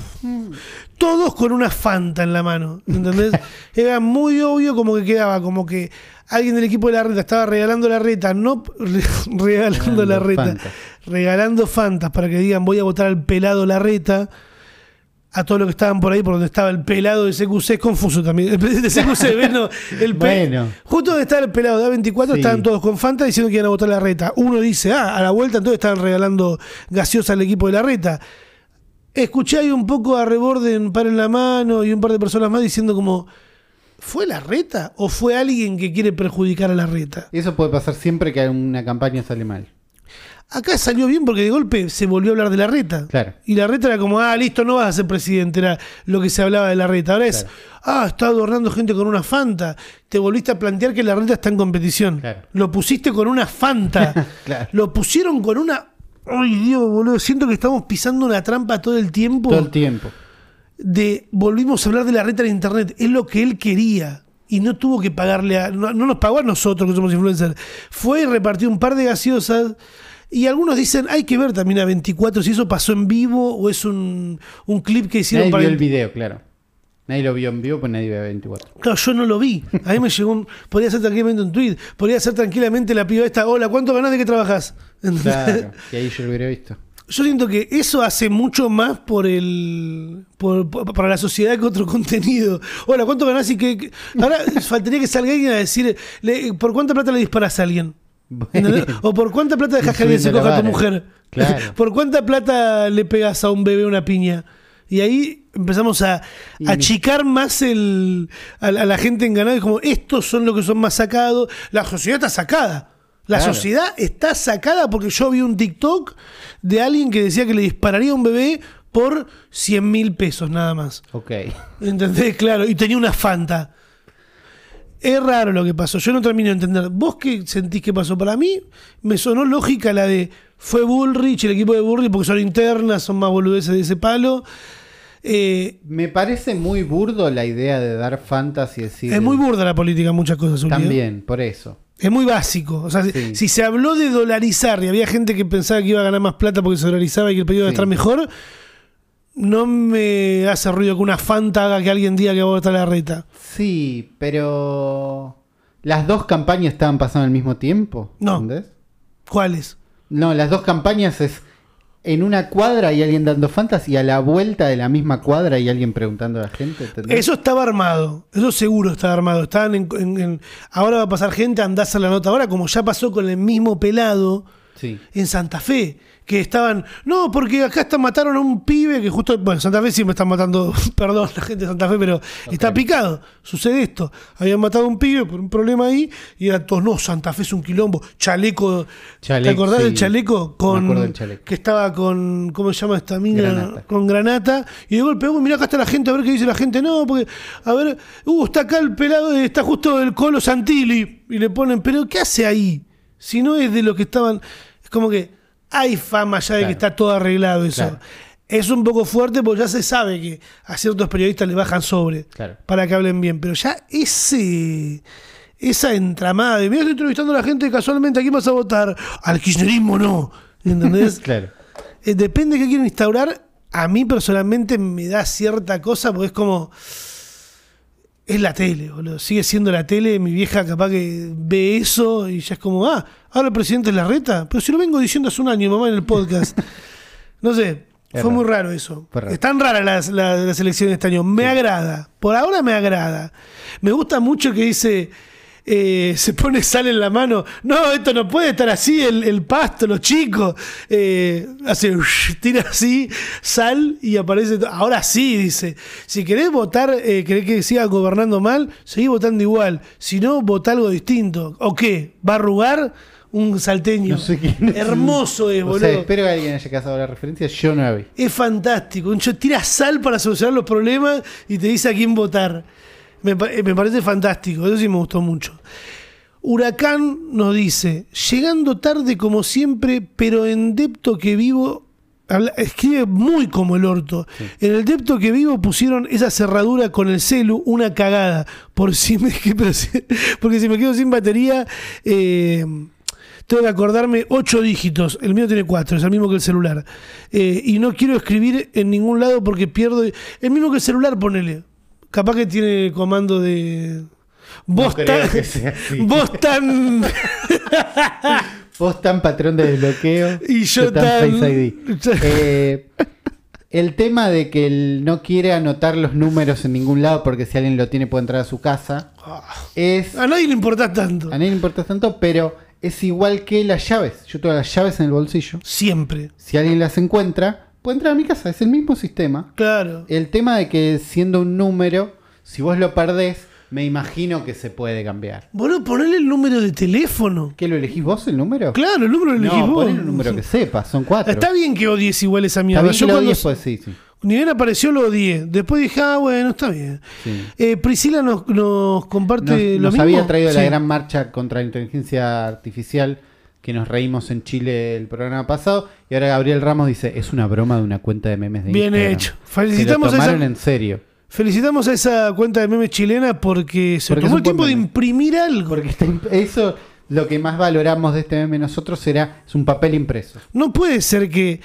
Todos con una Fanta en la mano, ¿entendés? era muy obvio como que quedaba, como que alguien del equipo de la reta estaba regalando la reta, no regalando la reta, regalando Fantas para que digan voy a votar al pelado la reta a todos los que estaban por ahí por donde estaba el pelado de CQC es confuso también el de CQC ¿ves? No, el Bueno. justo donde estaba el pelado de A24 Sí. estaban todos con Fanta diciendo que iban a votar la reta uno dice ah a la vuelta entonces estaban regalando gaseosa al equipo de la reta escuché ahí un poco a reborde en par en la mano y un par de personas más diciendo como ¿fue la reta o fue alguien que quiere perjudicar a la reta? Eso puede pasar siempre que una campaña sale mal. Acá salió bien porque de golpe se volvió a hablar de la reta. Claro. Y la reta era como, ah, listo, no vas a ser presidente, era lo que se hablaba de la reta. Ahora es, Claro. ah, está adornando gente con una Fanta. Te volviste a plantear que la reta está en competición. Claro. Lo pusiste con una Fanta. Lo pusieron con una... Ay, Dios, boludo, siento que estamos pisando una trampa todo el tiempo. Todo el tiempo. de volvimos a hablar de la reta en internet. Es lo que él quería. Y no tuvo que pagarle a. No, no nos pagó a nosotros que somos influencers. Fue y repartió un par de gaseosas. Y algunos dicen, hay que ver también a 24 si eso pasó en vivo o es un, un clip que hicieron Nadie para vio el- el video, claro. Nadie lo vio en vivo, pues nadie ve a 24. Claro, yo no lo vi. A mí me llegó un. Podría ser tranquilamente un tweet. Podría ser tranquilamente la piba esta. Hola, ¿cuánto ganás de qué trabajas? Claro, y ahí yo lo hubiera visto. Yo siento que eso hace mucho más por el por- por- para la sociedad que otro contenido. Hola, ¿cuánto ganás y qué? qué- Ahora faltaría que salga alguien a decir, le- ¿por cuánta plata le disparas a alguien? O por cuánta plata dejas que alguien se coja a tu mujer. Claro. ¿Por cuánta plata le pegas a un bebé una piña? Y ahí empezamos a achicar más el, a, la- a la gente en ganado. Y como, estos son los que son más sacados. La sociedad está sacada. La Claro. sociedad está sacada porque yo vi un TikTok de alguien que decía que le dispararía a un bebé por 100 mil pesos nada más. Ok. ¿Entendés? Claro, y tenía una Fanta. Es raro lo que pasó, yo no termino de entender. ¿Vos qué sentís que pasó? Para mí me sonó lógica la de fue Bullrich, el equipo de Bullrich, porque son internas, son más boludeces de ese palo. Eh, Me parece muy burdo la idea de dar fantasy decir. es muy burda la política en muchas cosas. ¿eh? También, por eso. Es muy básico. O sea, si- Sí. si se habló de dolarizar y había gente que pensaba que iba a ganar más plata porque se dolarizaba y que el periodo iba a estar mejor, no me hace ruido que una Fanta haga que alguien diga que va a votar la reta. Sí, pero. ¿Las dos campañas estaban pasando al mismo tiempo? No. ¿Entendés? ¿Cuáles? No, las dos campañas es. En una cuadra hay alguien dando fantasy y a la vuelta de la misma cuadra hay alguien preguntando a la gente. ¿entendés? Eso estaba armado, eso seguro estaba armado. Estaban en, en- en- ahora va a pasar gente a andarse la nota ahora, como ya pasó con el mismo pelado Sí. en Santa Fe, que estaban, no, porque acá están, mataron a un pibe que justo, bueno, en Santa Fe siempre están matando, perdón, la gente de Santa Fe, pero está picado. Sucede esto, habían matado a un pibe por un problema ahí y eran todos, no, Santa Fe es un quilombo, chaleco, ¿te acordás sí. del chaleco? Me Con, del chaleco. Que estaba con, ¿cómo se llama esta mina? Granata. Con granata. Y de golpe, "Uy, mirá acá está la gente, a ver qué dice la gente. No, porque, a ver, uh, está acá el pelado, eh, está justo el Colo Santilli. Y le ponen, pero ¿qué hace ahí? Si no es de lo que estaban. Es como que hay fama ya de Claro. que está todo arreglado eso. Claro. Es un poco fuerte porque ya se sabe que a ciertos periodistas le bajan sobre Claro. para que hablen bien. Pero ya ese. Esa entramada de, mira, estoy entrevistando a la gente casualmente, ¿a quién vas a votar? Al kirchnerismo no. ¿Entendés? Claro. Eh, depende de qué quieren instaurar. A mí personalmente me da cierta cosa porque es como. Es la tele, boludo. Sigue siendo la tele. Mi vieja capaz que ve eso y ya es como, ah, ahora el presidente es la reta. Pero si lo vengo diciendo hace un año, mamá, en el podcast. no sé. Es fue muy raro. eso. Raro. Están raras las, las, las elecciones de este año. Me agrada. Por ahora me agrada. Me gusta mucho que dice. Eh, se pone sal en la mano. No, esto no puede estar así, el, el pasto, los chicos. Eh, hace, tira así, sal y aparece. Ahora sí, dice. Si querés votar, eh, querés que siga gobernando mal, seguí votando igual. Si no, vota algo distinto. ¿O qué? ¿Va a arrugar? Un salteño. No sé quién es. Hermoso es, O boludo. sea, espero que alguien haya cazado la referencia. Yo no la vi. Es fantástico. Un cho- tira sal para solucionar los problemas y te dice a quién votar. Me, eh, me parece fantástico. Eso sí me gustó mucho. Huracán nos dice, llegando tarde como siempre, pero en depto que vivo, habla- escribe muy como el orto. En el depto que vivo pusieron esa cerradura con el celu, una cagada. Por si me, porque si me quedo sin batería, eh, tengo que acordarme ocho dígitos. El mío tiene cuatro, es el mismo que el celular. Eh, y no quiero escribir en ningún lado porque pierdo. El mismo que el celular, ponele. Capaz que tiene comando de. Vos creo tan. Vos tan. Vos tan patrón de desbloqueo. Y yo tan- Face ID. Eh, el tema de que él no quiere anotar los números en ningún lado porque si alguien lo tiene puede entrar a su casa. Es. A nadie le importa tanto. A nadie le importa tanto, pero es igual que las llaves. Yo tengo las llaves en el bolsillo. Siempre. Si alguien las encuentra, puede entrar a mi casa. Es el mismo sistema. Claro. El tema de que siendo un número, si vos lo perdés, me imagino que se puede cambiar. Bueno, ponele el número de teléfono. ¿Qué lo elegís vos el número? Claro, el número lo elegís no, vos. poné un número que sepas, son cuatro. Está bien que odies igual esa mierda. Yo cuando odies, pues sí, sí. ni bien apareció lo odié. Después dije, ah, bueno, está bien. Sí. Eh, Priscila nos, nos comparte Nos, lo nos mismo. había traído la gran marcha contra la inteligencia artificial que nos reímos en Chile el programa pasado. Y ahora Gabriel Ramos dice, es una broma de una cuenta de memes de Bien Instagram". hecho. Felicitamos Se a esa- en serio. Felicitamos a esa cuenta de memes chilena porque se Porque tomó el tiempo de imprimir algo. Porque está imp- eso, lo que más valoramos de este meme nosotros será, es un papel impreso. No puede ser que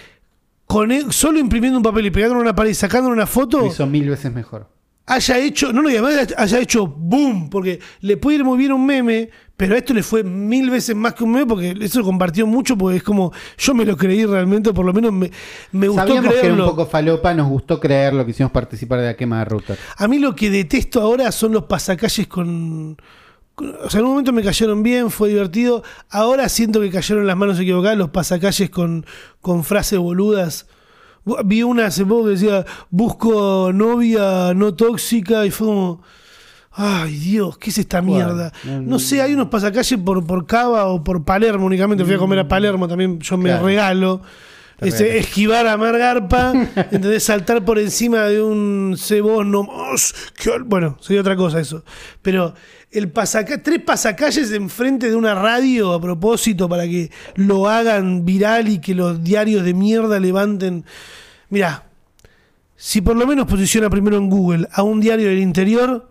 con e- solo imprimiendo un papel y pegándolo en una pared y sacándole una foto Lo hizo mil veces mejor. haya hecho, no, no, y además haya hecho boom, porque le puede ir muy bien un meme, pero a esto le fue mil veces más que un meme, porque eso lo compartió mucho, porque es como, yo me lo creí realmente, por lo menos me, me gustó Sabíamos que era un creerlo. poco falopa, nos gustó creerlo, quisimos participar de la quema de router. A mí lo que detesto ahora son los pasacalles con, con- O sea, en un momento me cayeron bien, fue divertido. Ahora siento que cayeron las manos equivocadas los pasacalles con, con frases boludas. Vi una hace poco que decía, busco novia no tóxica y fue como... Ay, Dios, ¿qué es esta mierda? No, No sé, hay unos pasacalles por, por Cava o por Palermo únicamente. Fui a comer a Palermo también, yo me Claro. regalo. Te Ese, regalas. esquivar a Margarpa, ¿entendés? Saltar por encima de un cebón más. que- Bueno, sería otra cosa eso. Pero el pasaca tres pasacalles enfrente de una radio a propósito para que lo hagan viral y que los diarios de mierda levanten. Mirá, si por lo menos posiciona primero en Google a un diario del interior,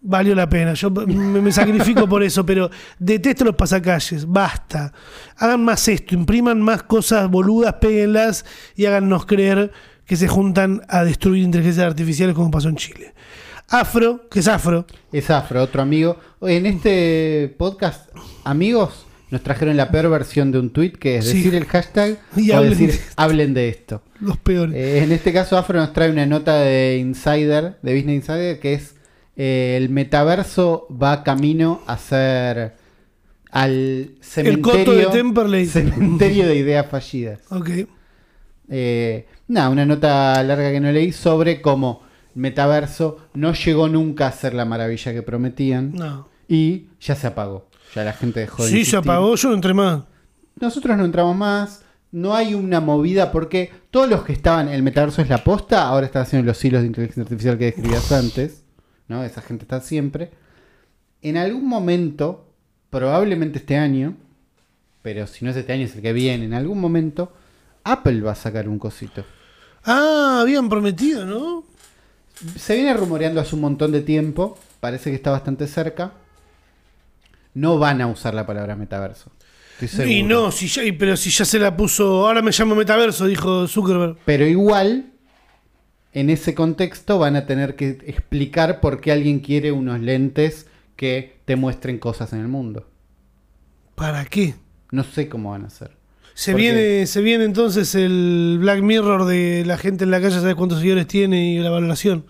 valió la pena. Yo me, me sacrifico por eso, pero detesto los pasacalles. Basta. Hagan más esto, impriman más cosas boludas, péguenlas y háganos creer que se juntan a destruir inteligencias artificiales como pasó en Chile. Afro, que es afro. Es Afro, otro amigo. En este podcast, amigos, nos trajeron la peor versión de un tweet que es Sí. decir el hashtag Y o hablen decir de esto. hablen de esto. Los peores. Eh, en este caso, Afro nos trae una nota de Insider, de Business Insider, que es eh, el metaverso va camino a ser al cementerio, coto de Temperley. cementerio de ideas fallidas. Ok. Eh, nada, una nota larga que no leí sobre cómo metaverso no llegó nunca a ser la maravilla que prometían No. y ya se apagó. Ya la gente dejó de Sí, se apagó, yo no entré más. Nosotros no entramos más. No hay una movida porque todos los que estaban, el metaverso es la posta, ahora están haciendo los hilos de inteligencia artificial que describías antes, ¿no? Esa gente está siempre. En algún momento, probablemente este año, pero si no es este año es el que viene, en algún momento, Apple va a sacar un cosito. Ah, habían prometido, ¿no? Se viene rumoreando hace un montón de tiempo, parece que está bastante cerca. No van a usar la palabra metaverso. Y no, si ya, pero si ya se la puso, ahora me llamo Metaverso, dijo Zuckerberg. Pero igual, en ese contexto van a tener que explicar por qué alguien quiere unos lentes que te muestren cosas en el mundo. ¿Para qué? No sé cómo van a hacer. Se Porque- viene, se viene entonces el Black Mirror de la gente en la calle, ¿sabes cuántos seguidores tiene y la valoración?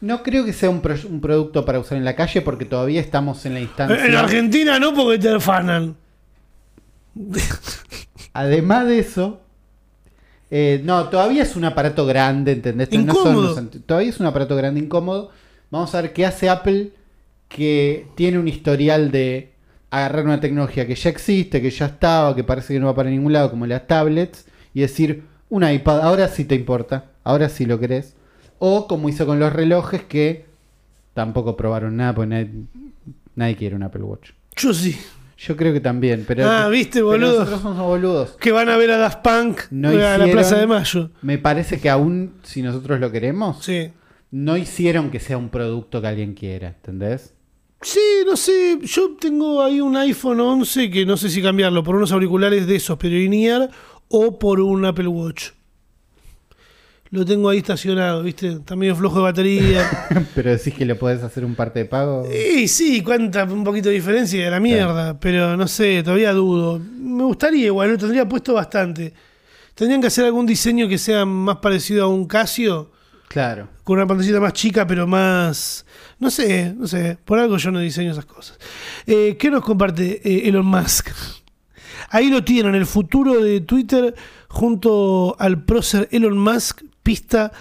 No creo que sea un, pro- un producto para usar en la calle porque todavía estamos en la instancia. En Argentina no, porque te afanan. Además de eso, eh, no, todavía es un aparato grande, ¿entendés? No son los todavía es un aparato grande incómodo. Vamos a ver qué hace Apple que tiene un historial de agarrar una tecnología que ya existe, que ya estaba, que parece que no va para ningún lado, como las tablets, y decir, un iPad, ahora sí te importa, ahora sí lo querés. O como hizo con los relojes que tampoco probaron nada, porque nadie, nadie quiere un Apple Watch. Yo sí. Yo creo que también, pero... Ah, ¿viste, boludo? Nosotros somos boludos. Que van a ver a Daft Punk No a la hicieron- Plaza de Mayo. Me parece que aún si nosotros lo queremos, Sí. no hicieron que sea un producto que alguien quiera, ¿entendés? Sí, no sé. Yo tengo ahí un iPhone 11 que no sé si cambiarlo por unos auriculares de esos, pero in-ear, o por un Apple Watch. Lo tengo ahí estacionado, ¿viste? Está medio flojo de batería. Pero decís que le podés hacer un parte de pago. Y sí, cuánta, un poquito de diferencia de la mierda, pero no sé, todavía dudo. Me gustaría igual, lo tendría puesto bastante. Tendrían que hacer algún diseño que sea más parecido a un Casio, Claro. con una pantallita más chica, pero más... No sé, no sé, por algo yo no diseño esas cosas. Eh, ¿Qué nos comparte eh, Elon Musk? Ahí lo tienen, el futuro de Twitter junto al prócer Elon Musk, pista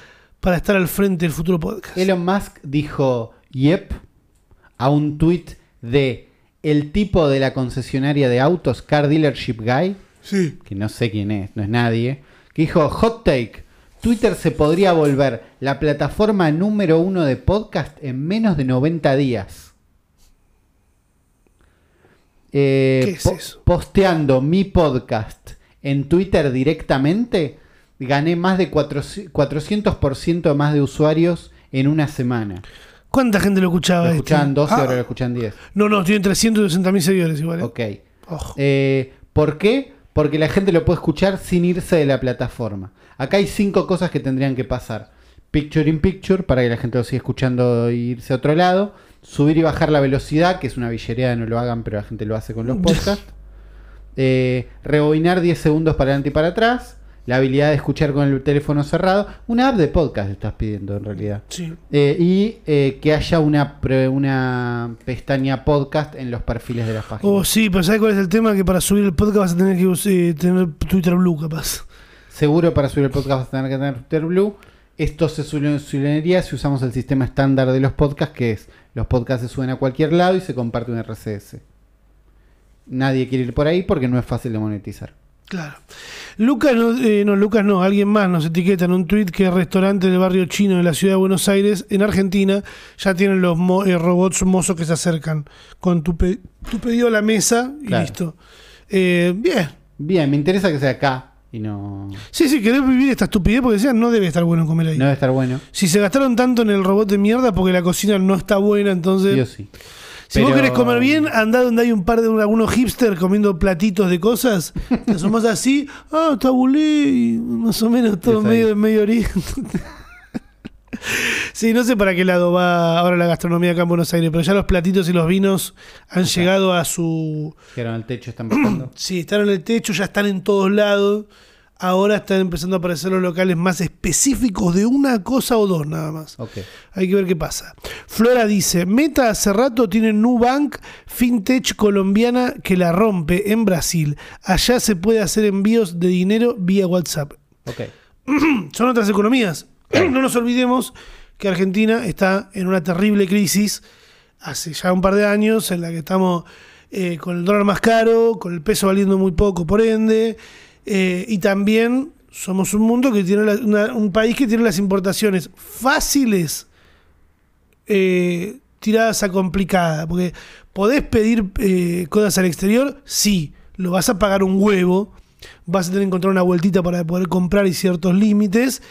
para estar al frente del futuro podcast. Elon Musk dijo yep a un tweet de el tipo de la concesionaria de autos, Car Dealership Guy, Sí. que no sé quién es, no es nadie, que dijo hot take. Twitter se podría volver la plataforma número uno de podcast en menos de 90 días. Eh, ¿Qué es po- eso? Posteando mi podcast en Twitter directamente, gané más de 400%, 400% más de usuarios en una semana. ¿Cuánta gente lo escuchaba? Lo este? escuchaban 12, Ah, ahora lo escuchan 10. No, no, tienen 360 mil seguidores igual. ¿eh? Ok. Eh, ¿Por qué? Porque la gente lo puede escuchar sin irse de la plataforma. Acá hay cinco cosas que tendrían que pasar. Picture in picture, para que la gente lo siga escuchando e irse a otro lado. Subir y bajar la velocidad, que es una villería, no lo hagan, pero la gente lo hace con los podcasts. Eh, rebobinar 10 segundos para adelante y para atrás. La habilidad de escuchar con el teléfono cerrado. Una app de podcast estás pidiendo en realidad. Sí. Eh, y eh, que haya una, pre- una pestaña podcast en los perfiles de las páginas. Oh, sí, pero ¿sabes cuál es el tema? Que para subir el podcast vas a tener que eh, tener Twitter Blue, capaz. Seguro para subir el podcast vas a tener que tener Twitter Blue. Esto se solucionaría si usamos el sistema estándar de los podcasts, que es los podcasts se suben a cualquier lado y se comparte un RCS. Nadie quiere ir por ahí porque no es fácil de monetizar. Claro. Lucas, no, eh, no, Lucas no, alguien más nos etiqueta en un tweet que restaurante del barrio chino de la ciudad de Buenos Aires, en Argentina, ya tienen los mo- eh, robots mozos que se acercan con tu, pe- tu pedido a la mesa y Claro. listo. Eh, bien. Bien, me interesa que sea acá y no, Sí, sí, querés vivir esta estupidez porque decían no debe estar bueno comer ahí. no debe estar bueno. Si se gastaron tanto en el robot de mierda porque la cocina no está buena, entonces... Sí o sí. Si vos querés comer bien, andá donde hay un par de algunos hipster comiendo platitos de cosas, te asomás así, ah, tabulé, y más o menos todo medio de Medio Oriente. sí, no sé para qué lado va ahora la gastronomía acá en Buenos Aires, pero ya los platitos y los vinos han llegado a su... Llegaron al techo, están bajando. Sí, están en el techo, ya están en todos lados. Ahora están empezando a aparecer los locales más específicos de una cosa o dos nada más. Hay que ver qué pasa. Flora dice, Meta hace rato tiene Nubank, fintech colombiana que la rompe en Brasil. Allá se puede hacer envíos de dinero vía WhatsApp. Son otras economías. No nos olvidemos que Argentina está en una terrible crisis hace ya un par de años en la que estamos eh, con el dólar más caro, con el peso valiendo muy poco por ende, eh, y también somos un mundo que tiene un país que tiene las importaciones fáciles eh, tiradas a complicada, porque podés pedir eh, cosas al exterior, sí, lo vas a pagar un huevo, vas a tener que encontrar una vueltita para poder comprar y ciertos límites.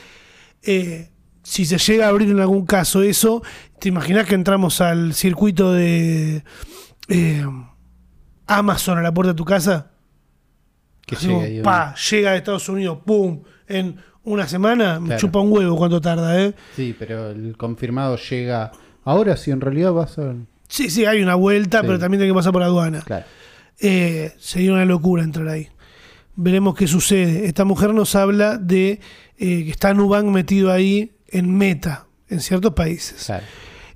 Si se llega a abrir en algún caso eso, ¿te imaginas que entramos al circuito de Amazon a la puerta de tu casa? Que Así llegue como, ahí, pa, llega de Estados Unidos, pum, en una semana, me Claro. chupa un huevo cuánto tarda, ¿eh? Sí, pero el confirmado llega. Ahora sí, en realidad va a ser. Sí, sí, hay una vuelta, Sí. pero también tiene que pasar por aduana. Claro. Eh, sería una locura entrar ahí. Veremos qué sucede. Esta mujer nos habla de eh, que está Nubank metido ahí en meta, en ciertos países. Claro.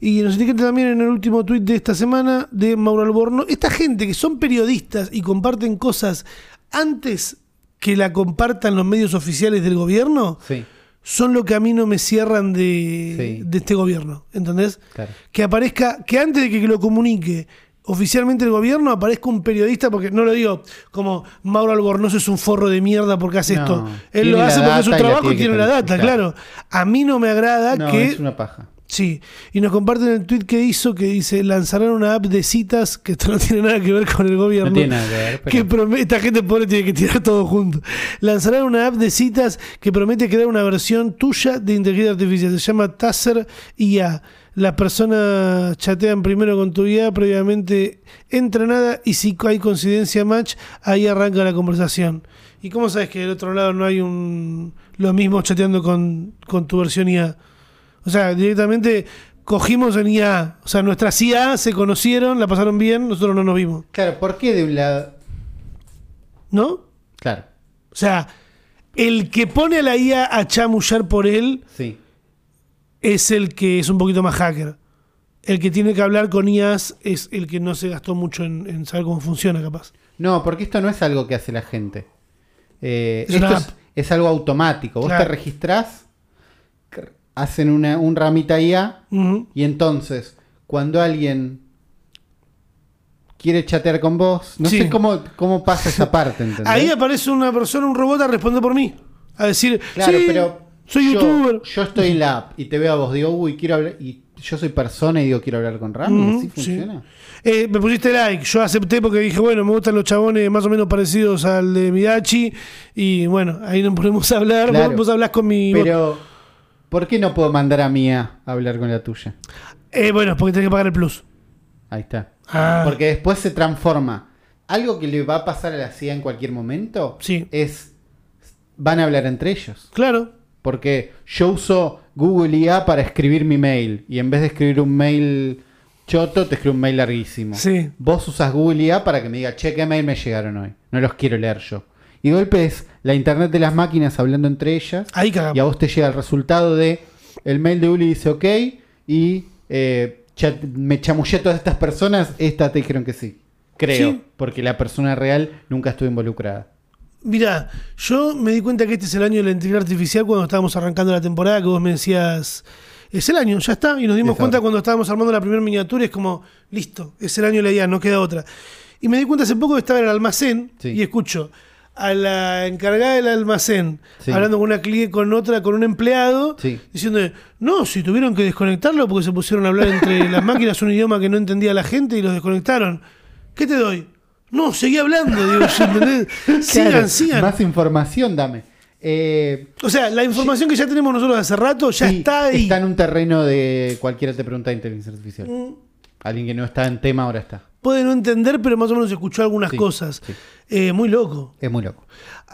Y nos etiqueta también en el último tuit de esta semana de Mauro Alborno. Esta gente que son periodistas y comparten cosas antes que la compartan los medios oficiales del gobierno, Sí, son lo que a mí no me cierran de, Sí. de este gobierno. ¿Entendés? claro. que aparezca, que antes de que lo comunique oficialmente el gobierno, aparezca un periodista, porque no lo digo como Mauro Albornoz es un forro de mierda porque hace No, esto. Él lo hace porque es su trabajo y tiene la data, claro. claro. A mí no me agrada No, que. es una paja. Sí, y nos comparten el tweet que hizo que dice: lanzarán una app de citas que esto no tiene nada que ver con el gobierno. No tiene nada que ver. pero- Que promete, esta gente pobre tiene que tirar todo junto. Lanzarán una app de citas que promete crear una versión tuya de inteligencia artificial. Se llama Taser IA. Las personas chatean primero con tu IA previamente entrenada y si hay coincidencia match, ahí arranca la conversación. ¿Y cómo sabes que del otro lado no hay un lo mismo chateando con, con tu versión IA? O sea, directamente cogimos en IA. O sea, nuestras IA se conocieron, la pasaron bien, nosotros no nos vimos. Claro, ¿por qué de un lado? ¿No? Claro, O sea, el que pone a la IA a chamullar por él sí. es el que es un poquito más hacker. El que tiene que hablar con IAs es el que no se gastó mucho en, en saber cómo funciona, capaz. No, porque esto no es algo que hace la gente. Eh, Es esto es, es algo automático. Vos Claro. te registrás, hacen una, un ramita IA Ujú. y entonces cuando alguien quiere chatear con vos, no Sí. sé cómo, cómo pasa esa parte, ¿entendés? Ahí aparece una persona, un robot, a responder por mí. A decir, Claro, "Sí, pero soy yo, youtuber. yo estoy en la app y te veo a vos, digo, uy, quiero hablar, y yo soy persona y digo, quiero hablar con Rami, Ujú, ¿así sí. funciona? Eh, me pusiste like, yo acepté porque dije, bueno, me gustan los chabones más o menos parecidos al de Midachi. Y bueno, ahí nos ponemos a hablar. Claro. Vos, vos hablás con mi. Pero, ¿por qué no puedo mandar a Mía a hablar con la tuya? Eh, bueno, porque tenés que pagar el plus. Ahí está. Ah. Porque después se transforma. Algo que le va a pasar a la CIA en cualquier momento Sí. es. Van a hablar entre ellos. Claro. Porque yo uso Google IA para escribir mi mail. Y en vez de escribir un mail choto, te escribo un mail larguísimo. Sí. Vos usas Google IA para que me diga, che, qué mail me llegaron hoy. No los quiero leer yo. Y de golpe es la internet de las máquinas hablando entre ellas. Ahí cagamos. Y a vos te llega el resultado de el mail de Uli dice ok y eh, chat- me chamullé a todas estas personas, esta te dijeron que sí. Creo, Sí. porque la persona real nunca estuvo involucrada. Mirá, yo me di cuenta que este es el año de la inteligencia artificial cuando estábamos arrancando la temporada, que vos me decías, es el año, ya está. Y nos dimos cuenta cuando estábamos armando la primera miniatura, es como, listo, es el año de la IA, no queda otra. Y me di cuenta hace poco que estaba en el almacén Sí. y escucho a la encargada del almacén Sí. hablando con una cliente, con otra, con un empleado, Sí. diciendo, no, si tuvieron que desconectarlo porque se pusieron a hablar entre las máquinas un idioma que no entendía la gente y los desconectaron. ¿Qué te doy? No, seguí hablando, digo, ¿entendés? Sigan, Claro, sigan. Más información dame. Eh, O sea, la información que ya tenemos nosotros hace rato ya sí, está ahí. Está en un terreno de cualquiera te pregunta de inteligencia artificial. Mm, Alguien que no está en tema ahora está. Puede no entender, pero más o menos escuchó algunas Sí, cosas. Eh, muy loco. Es muy loco.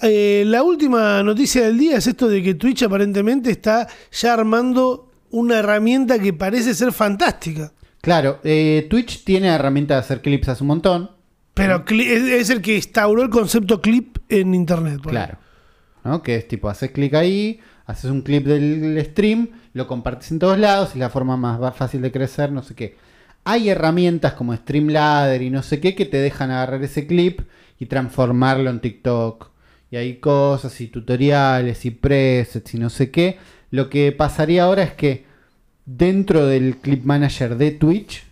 Eh, la última noticia del día es esto de que Twitch aparentemente está ya armando una herramienta que parece ser fantástica. Claro, eh, Twitch tiene herramienta de hacer clips hace un montón. Pero cli- es, el que instauró el concepto clip en internet. Claro. ¿no? Que es tipo, haces clic ahí, haces un clip del stream, lo compartes en todos lados, es la forma más fácil de crecer, no sé qué. Hay herramientas como Streamladder y no sé qué que te dejan agarrar ese clip y transformarlo en TikTok. Y hay cosas y tutoriales y presets y no sé qué. Lo que pasaría ahora es que dentro del clip manager de Twitch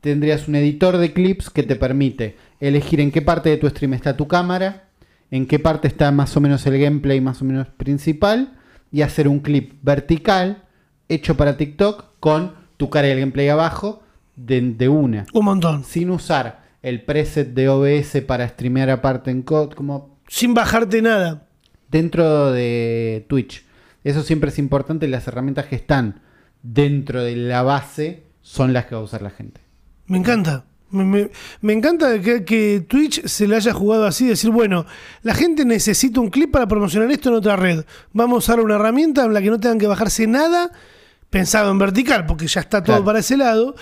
tendrías un editor de clips que te permite elegir en qué parte de tu stream está tu cámara, en qué parte está más o menos el gameplay más o menos principal y hacer un clip vertical hecho para TikTok con tu cara y el gameplay abajo de, de una, Un montón. sin usar el preset de OBS para streamear aparte en code, como Sin bajarte nada. dentro de Twitch. Eso siempre es importante, las herramientas que están dentro de la base son las que va a usar la gente. Me encanta. Me, me- me encanta que, que Twitch se le haya jugado así, decir, bueno, la gente necesita un clip para promocionar esto en otra red. Vamos a usar una herramienta en la que no tengan que bajarse nada, pensado en vertical, porque ya está todo Claro. para ese lado.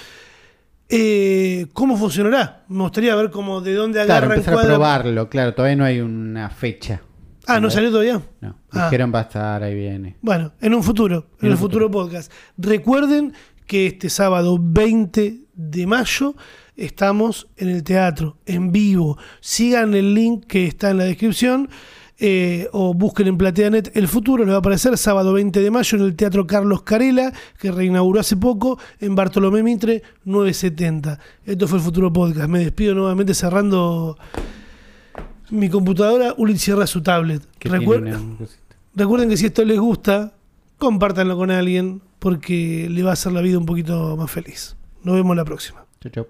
Eh, ¿Cómo funcionará? Me gustaría ver cómo de dónde Claro, agarran empezar a probarlo, claro, todavía no hay una fecha. Ah, ¿no salió todavía? No, Ah. dijeron va a estar, ahí viene. Bueno, en un futuro, en, En el futuro, podcast. Recuerden que este sábado 20 de mayo estamos en el teatro, en vivo. Sigan el link que está en la descripción eh, o busquen en PlateaNet el futuro, les va a aparecer sábado 20 de mayo en el Teatro Carlos Carela, que reinauguró hace poco, en Bartolomé Mitre 970. Esto fue el futuro podcast. Me despido nuevamente cerrando mi computadora. Uli cierra su tablet. Recuer- una. Recuerden que si esto les gusta, compártanlo con alguien porque le va a hacer la vida un poquito más feliz. Nos vemos la próxima. Chau, chau.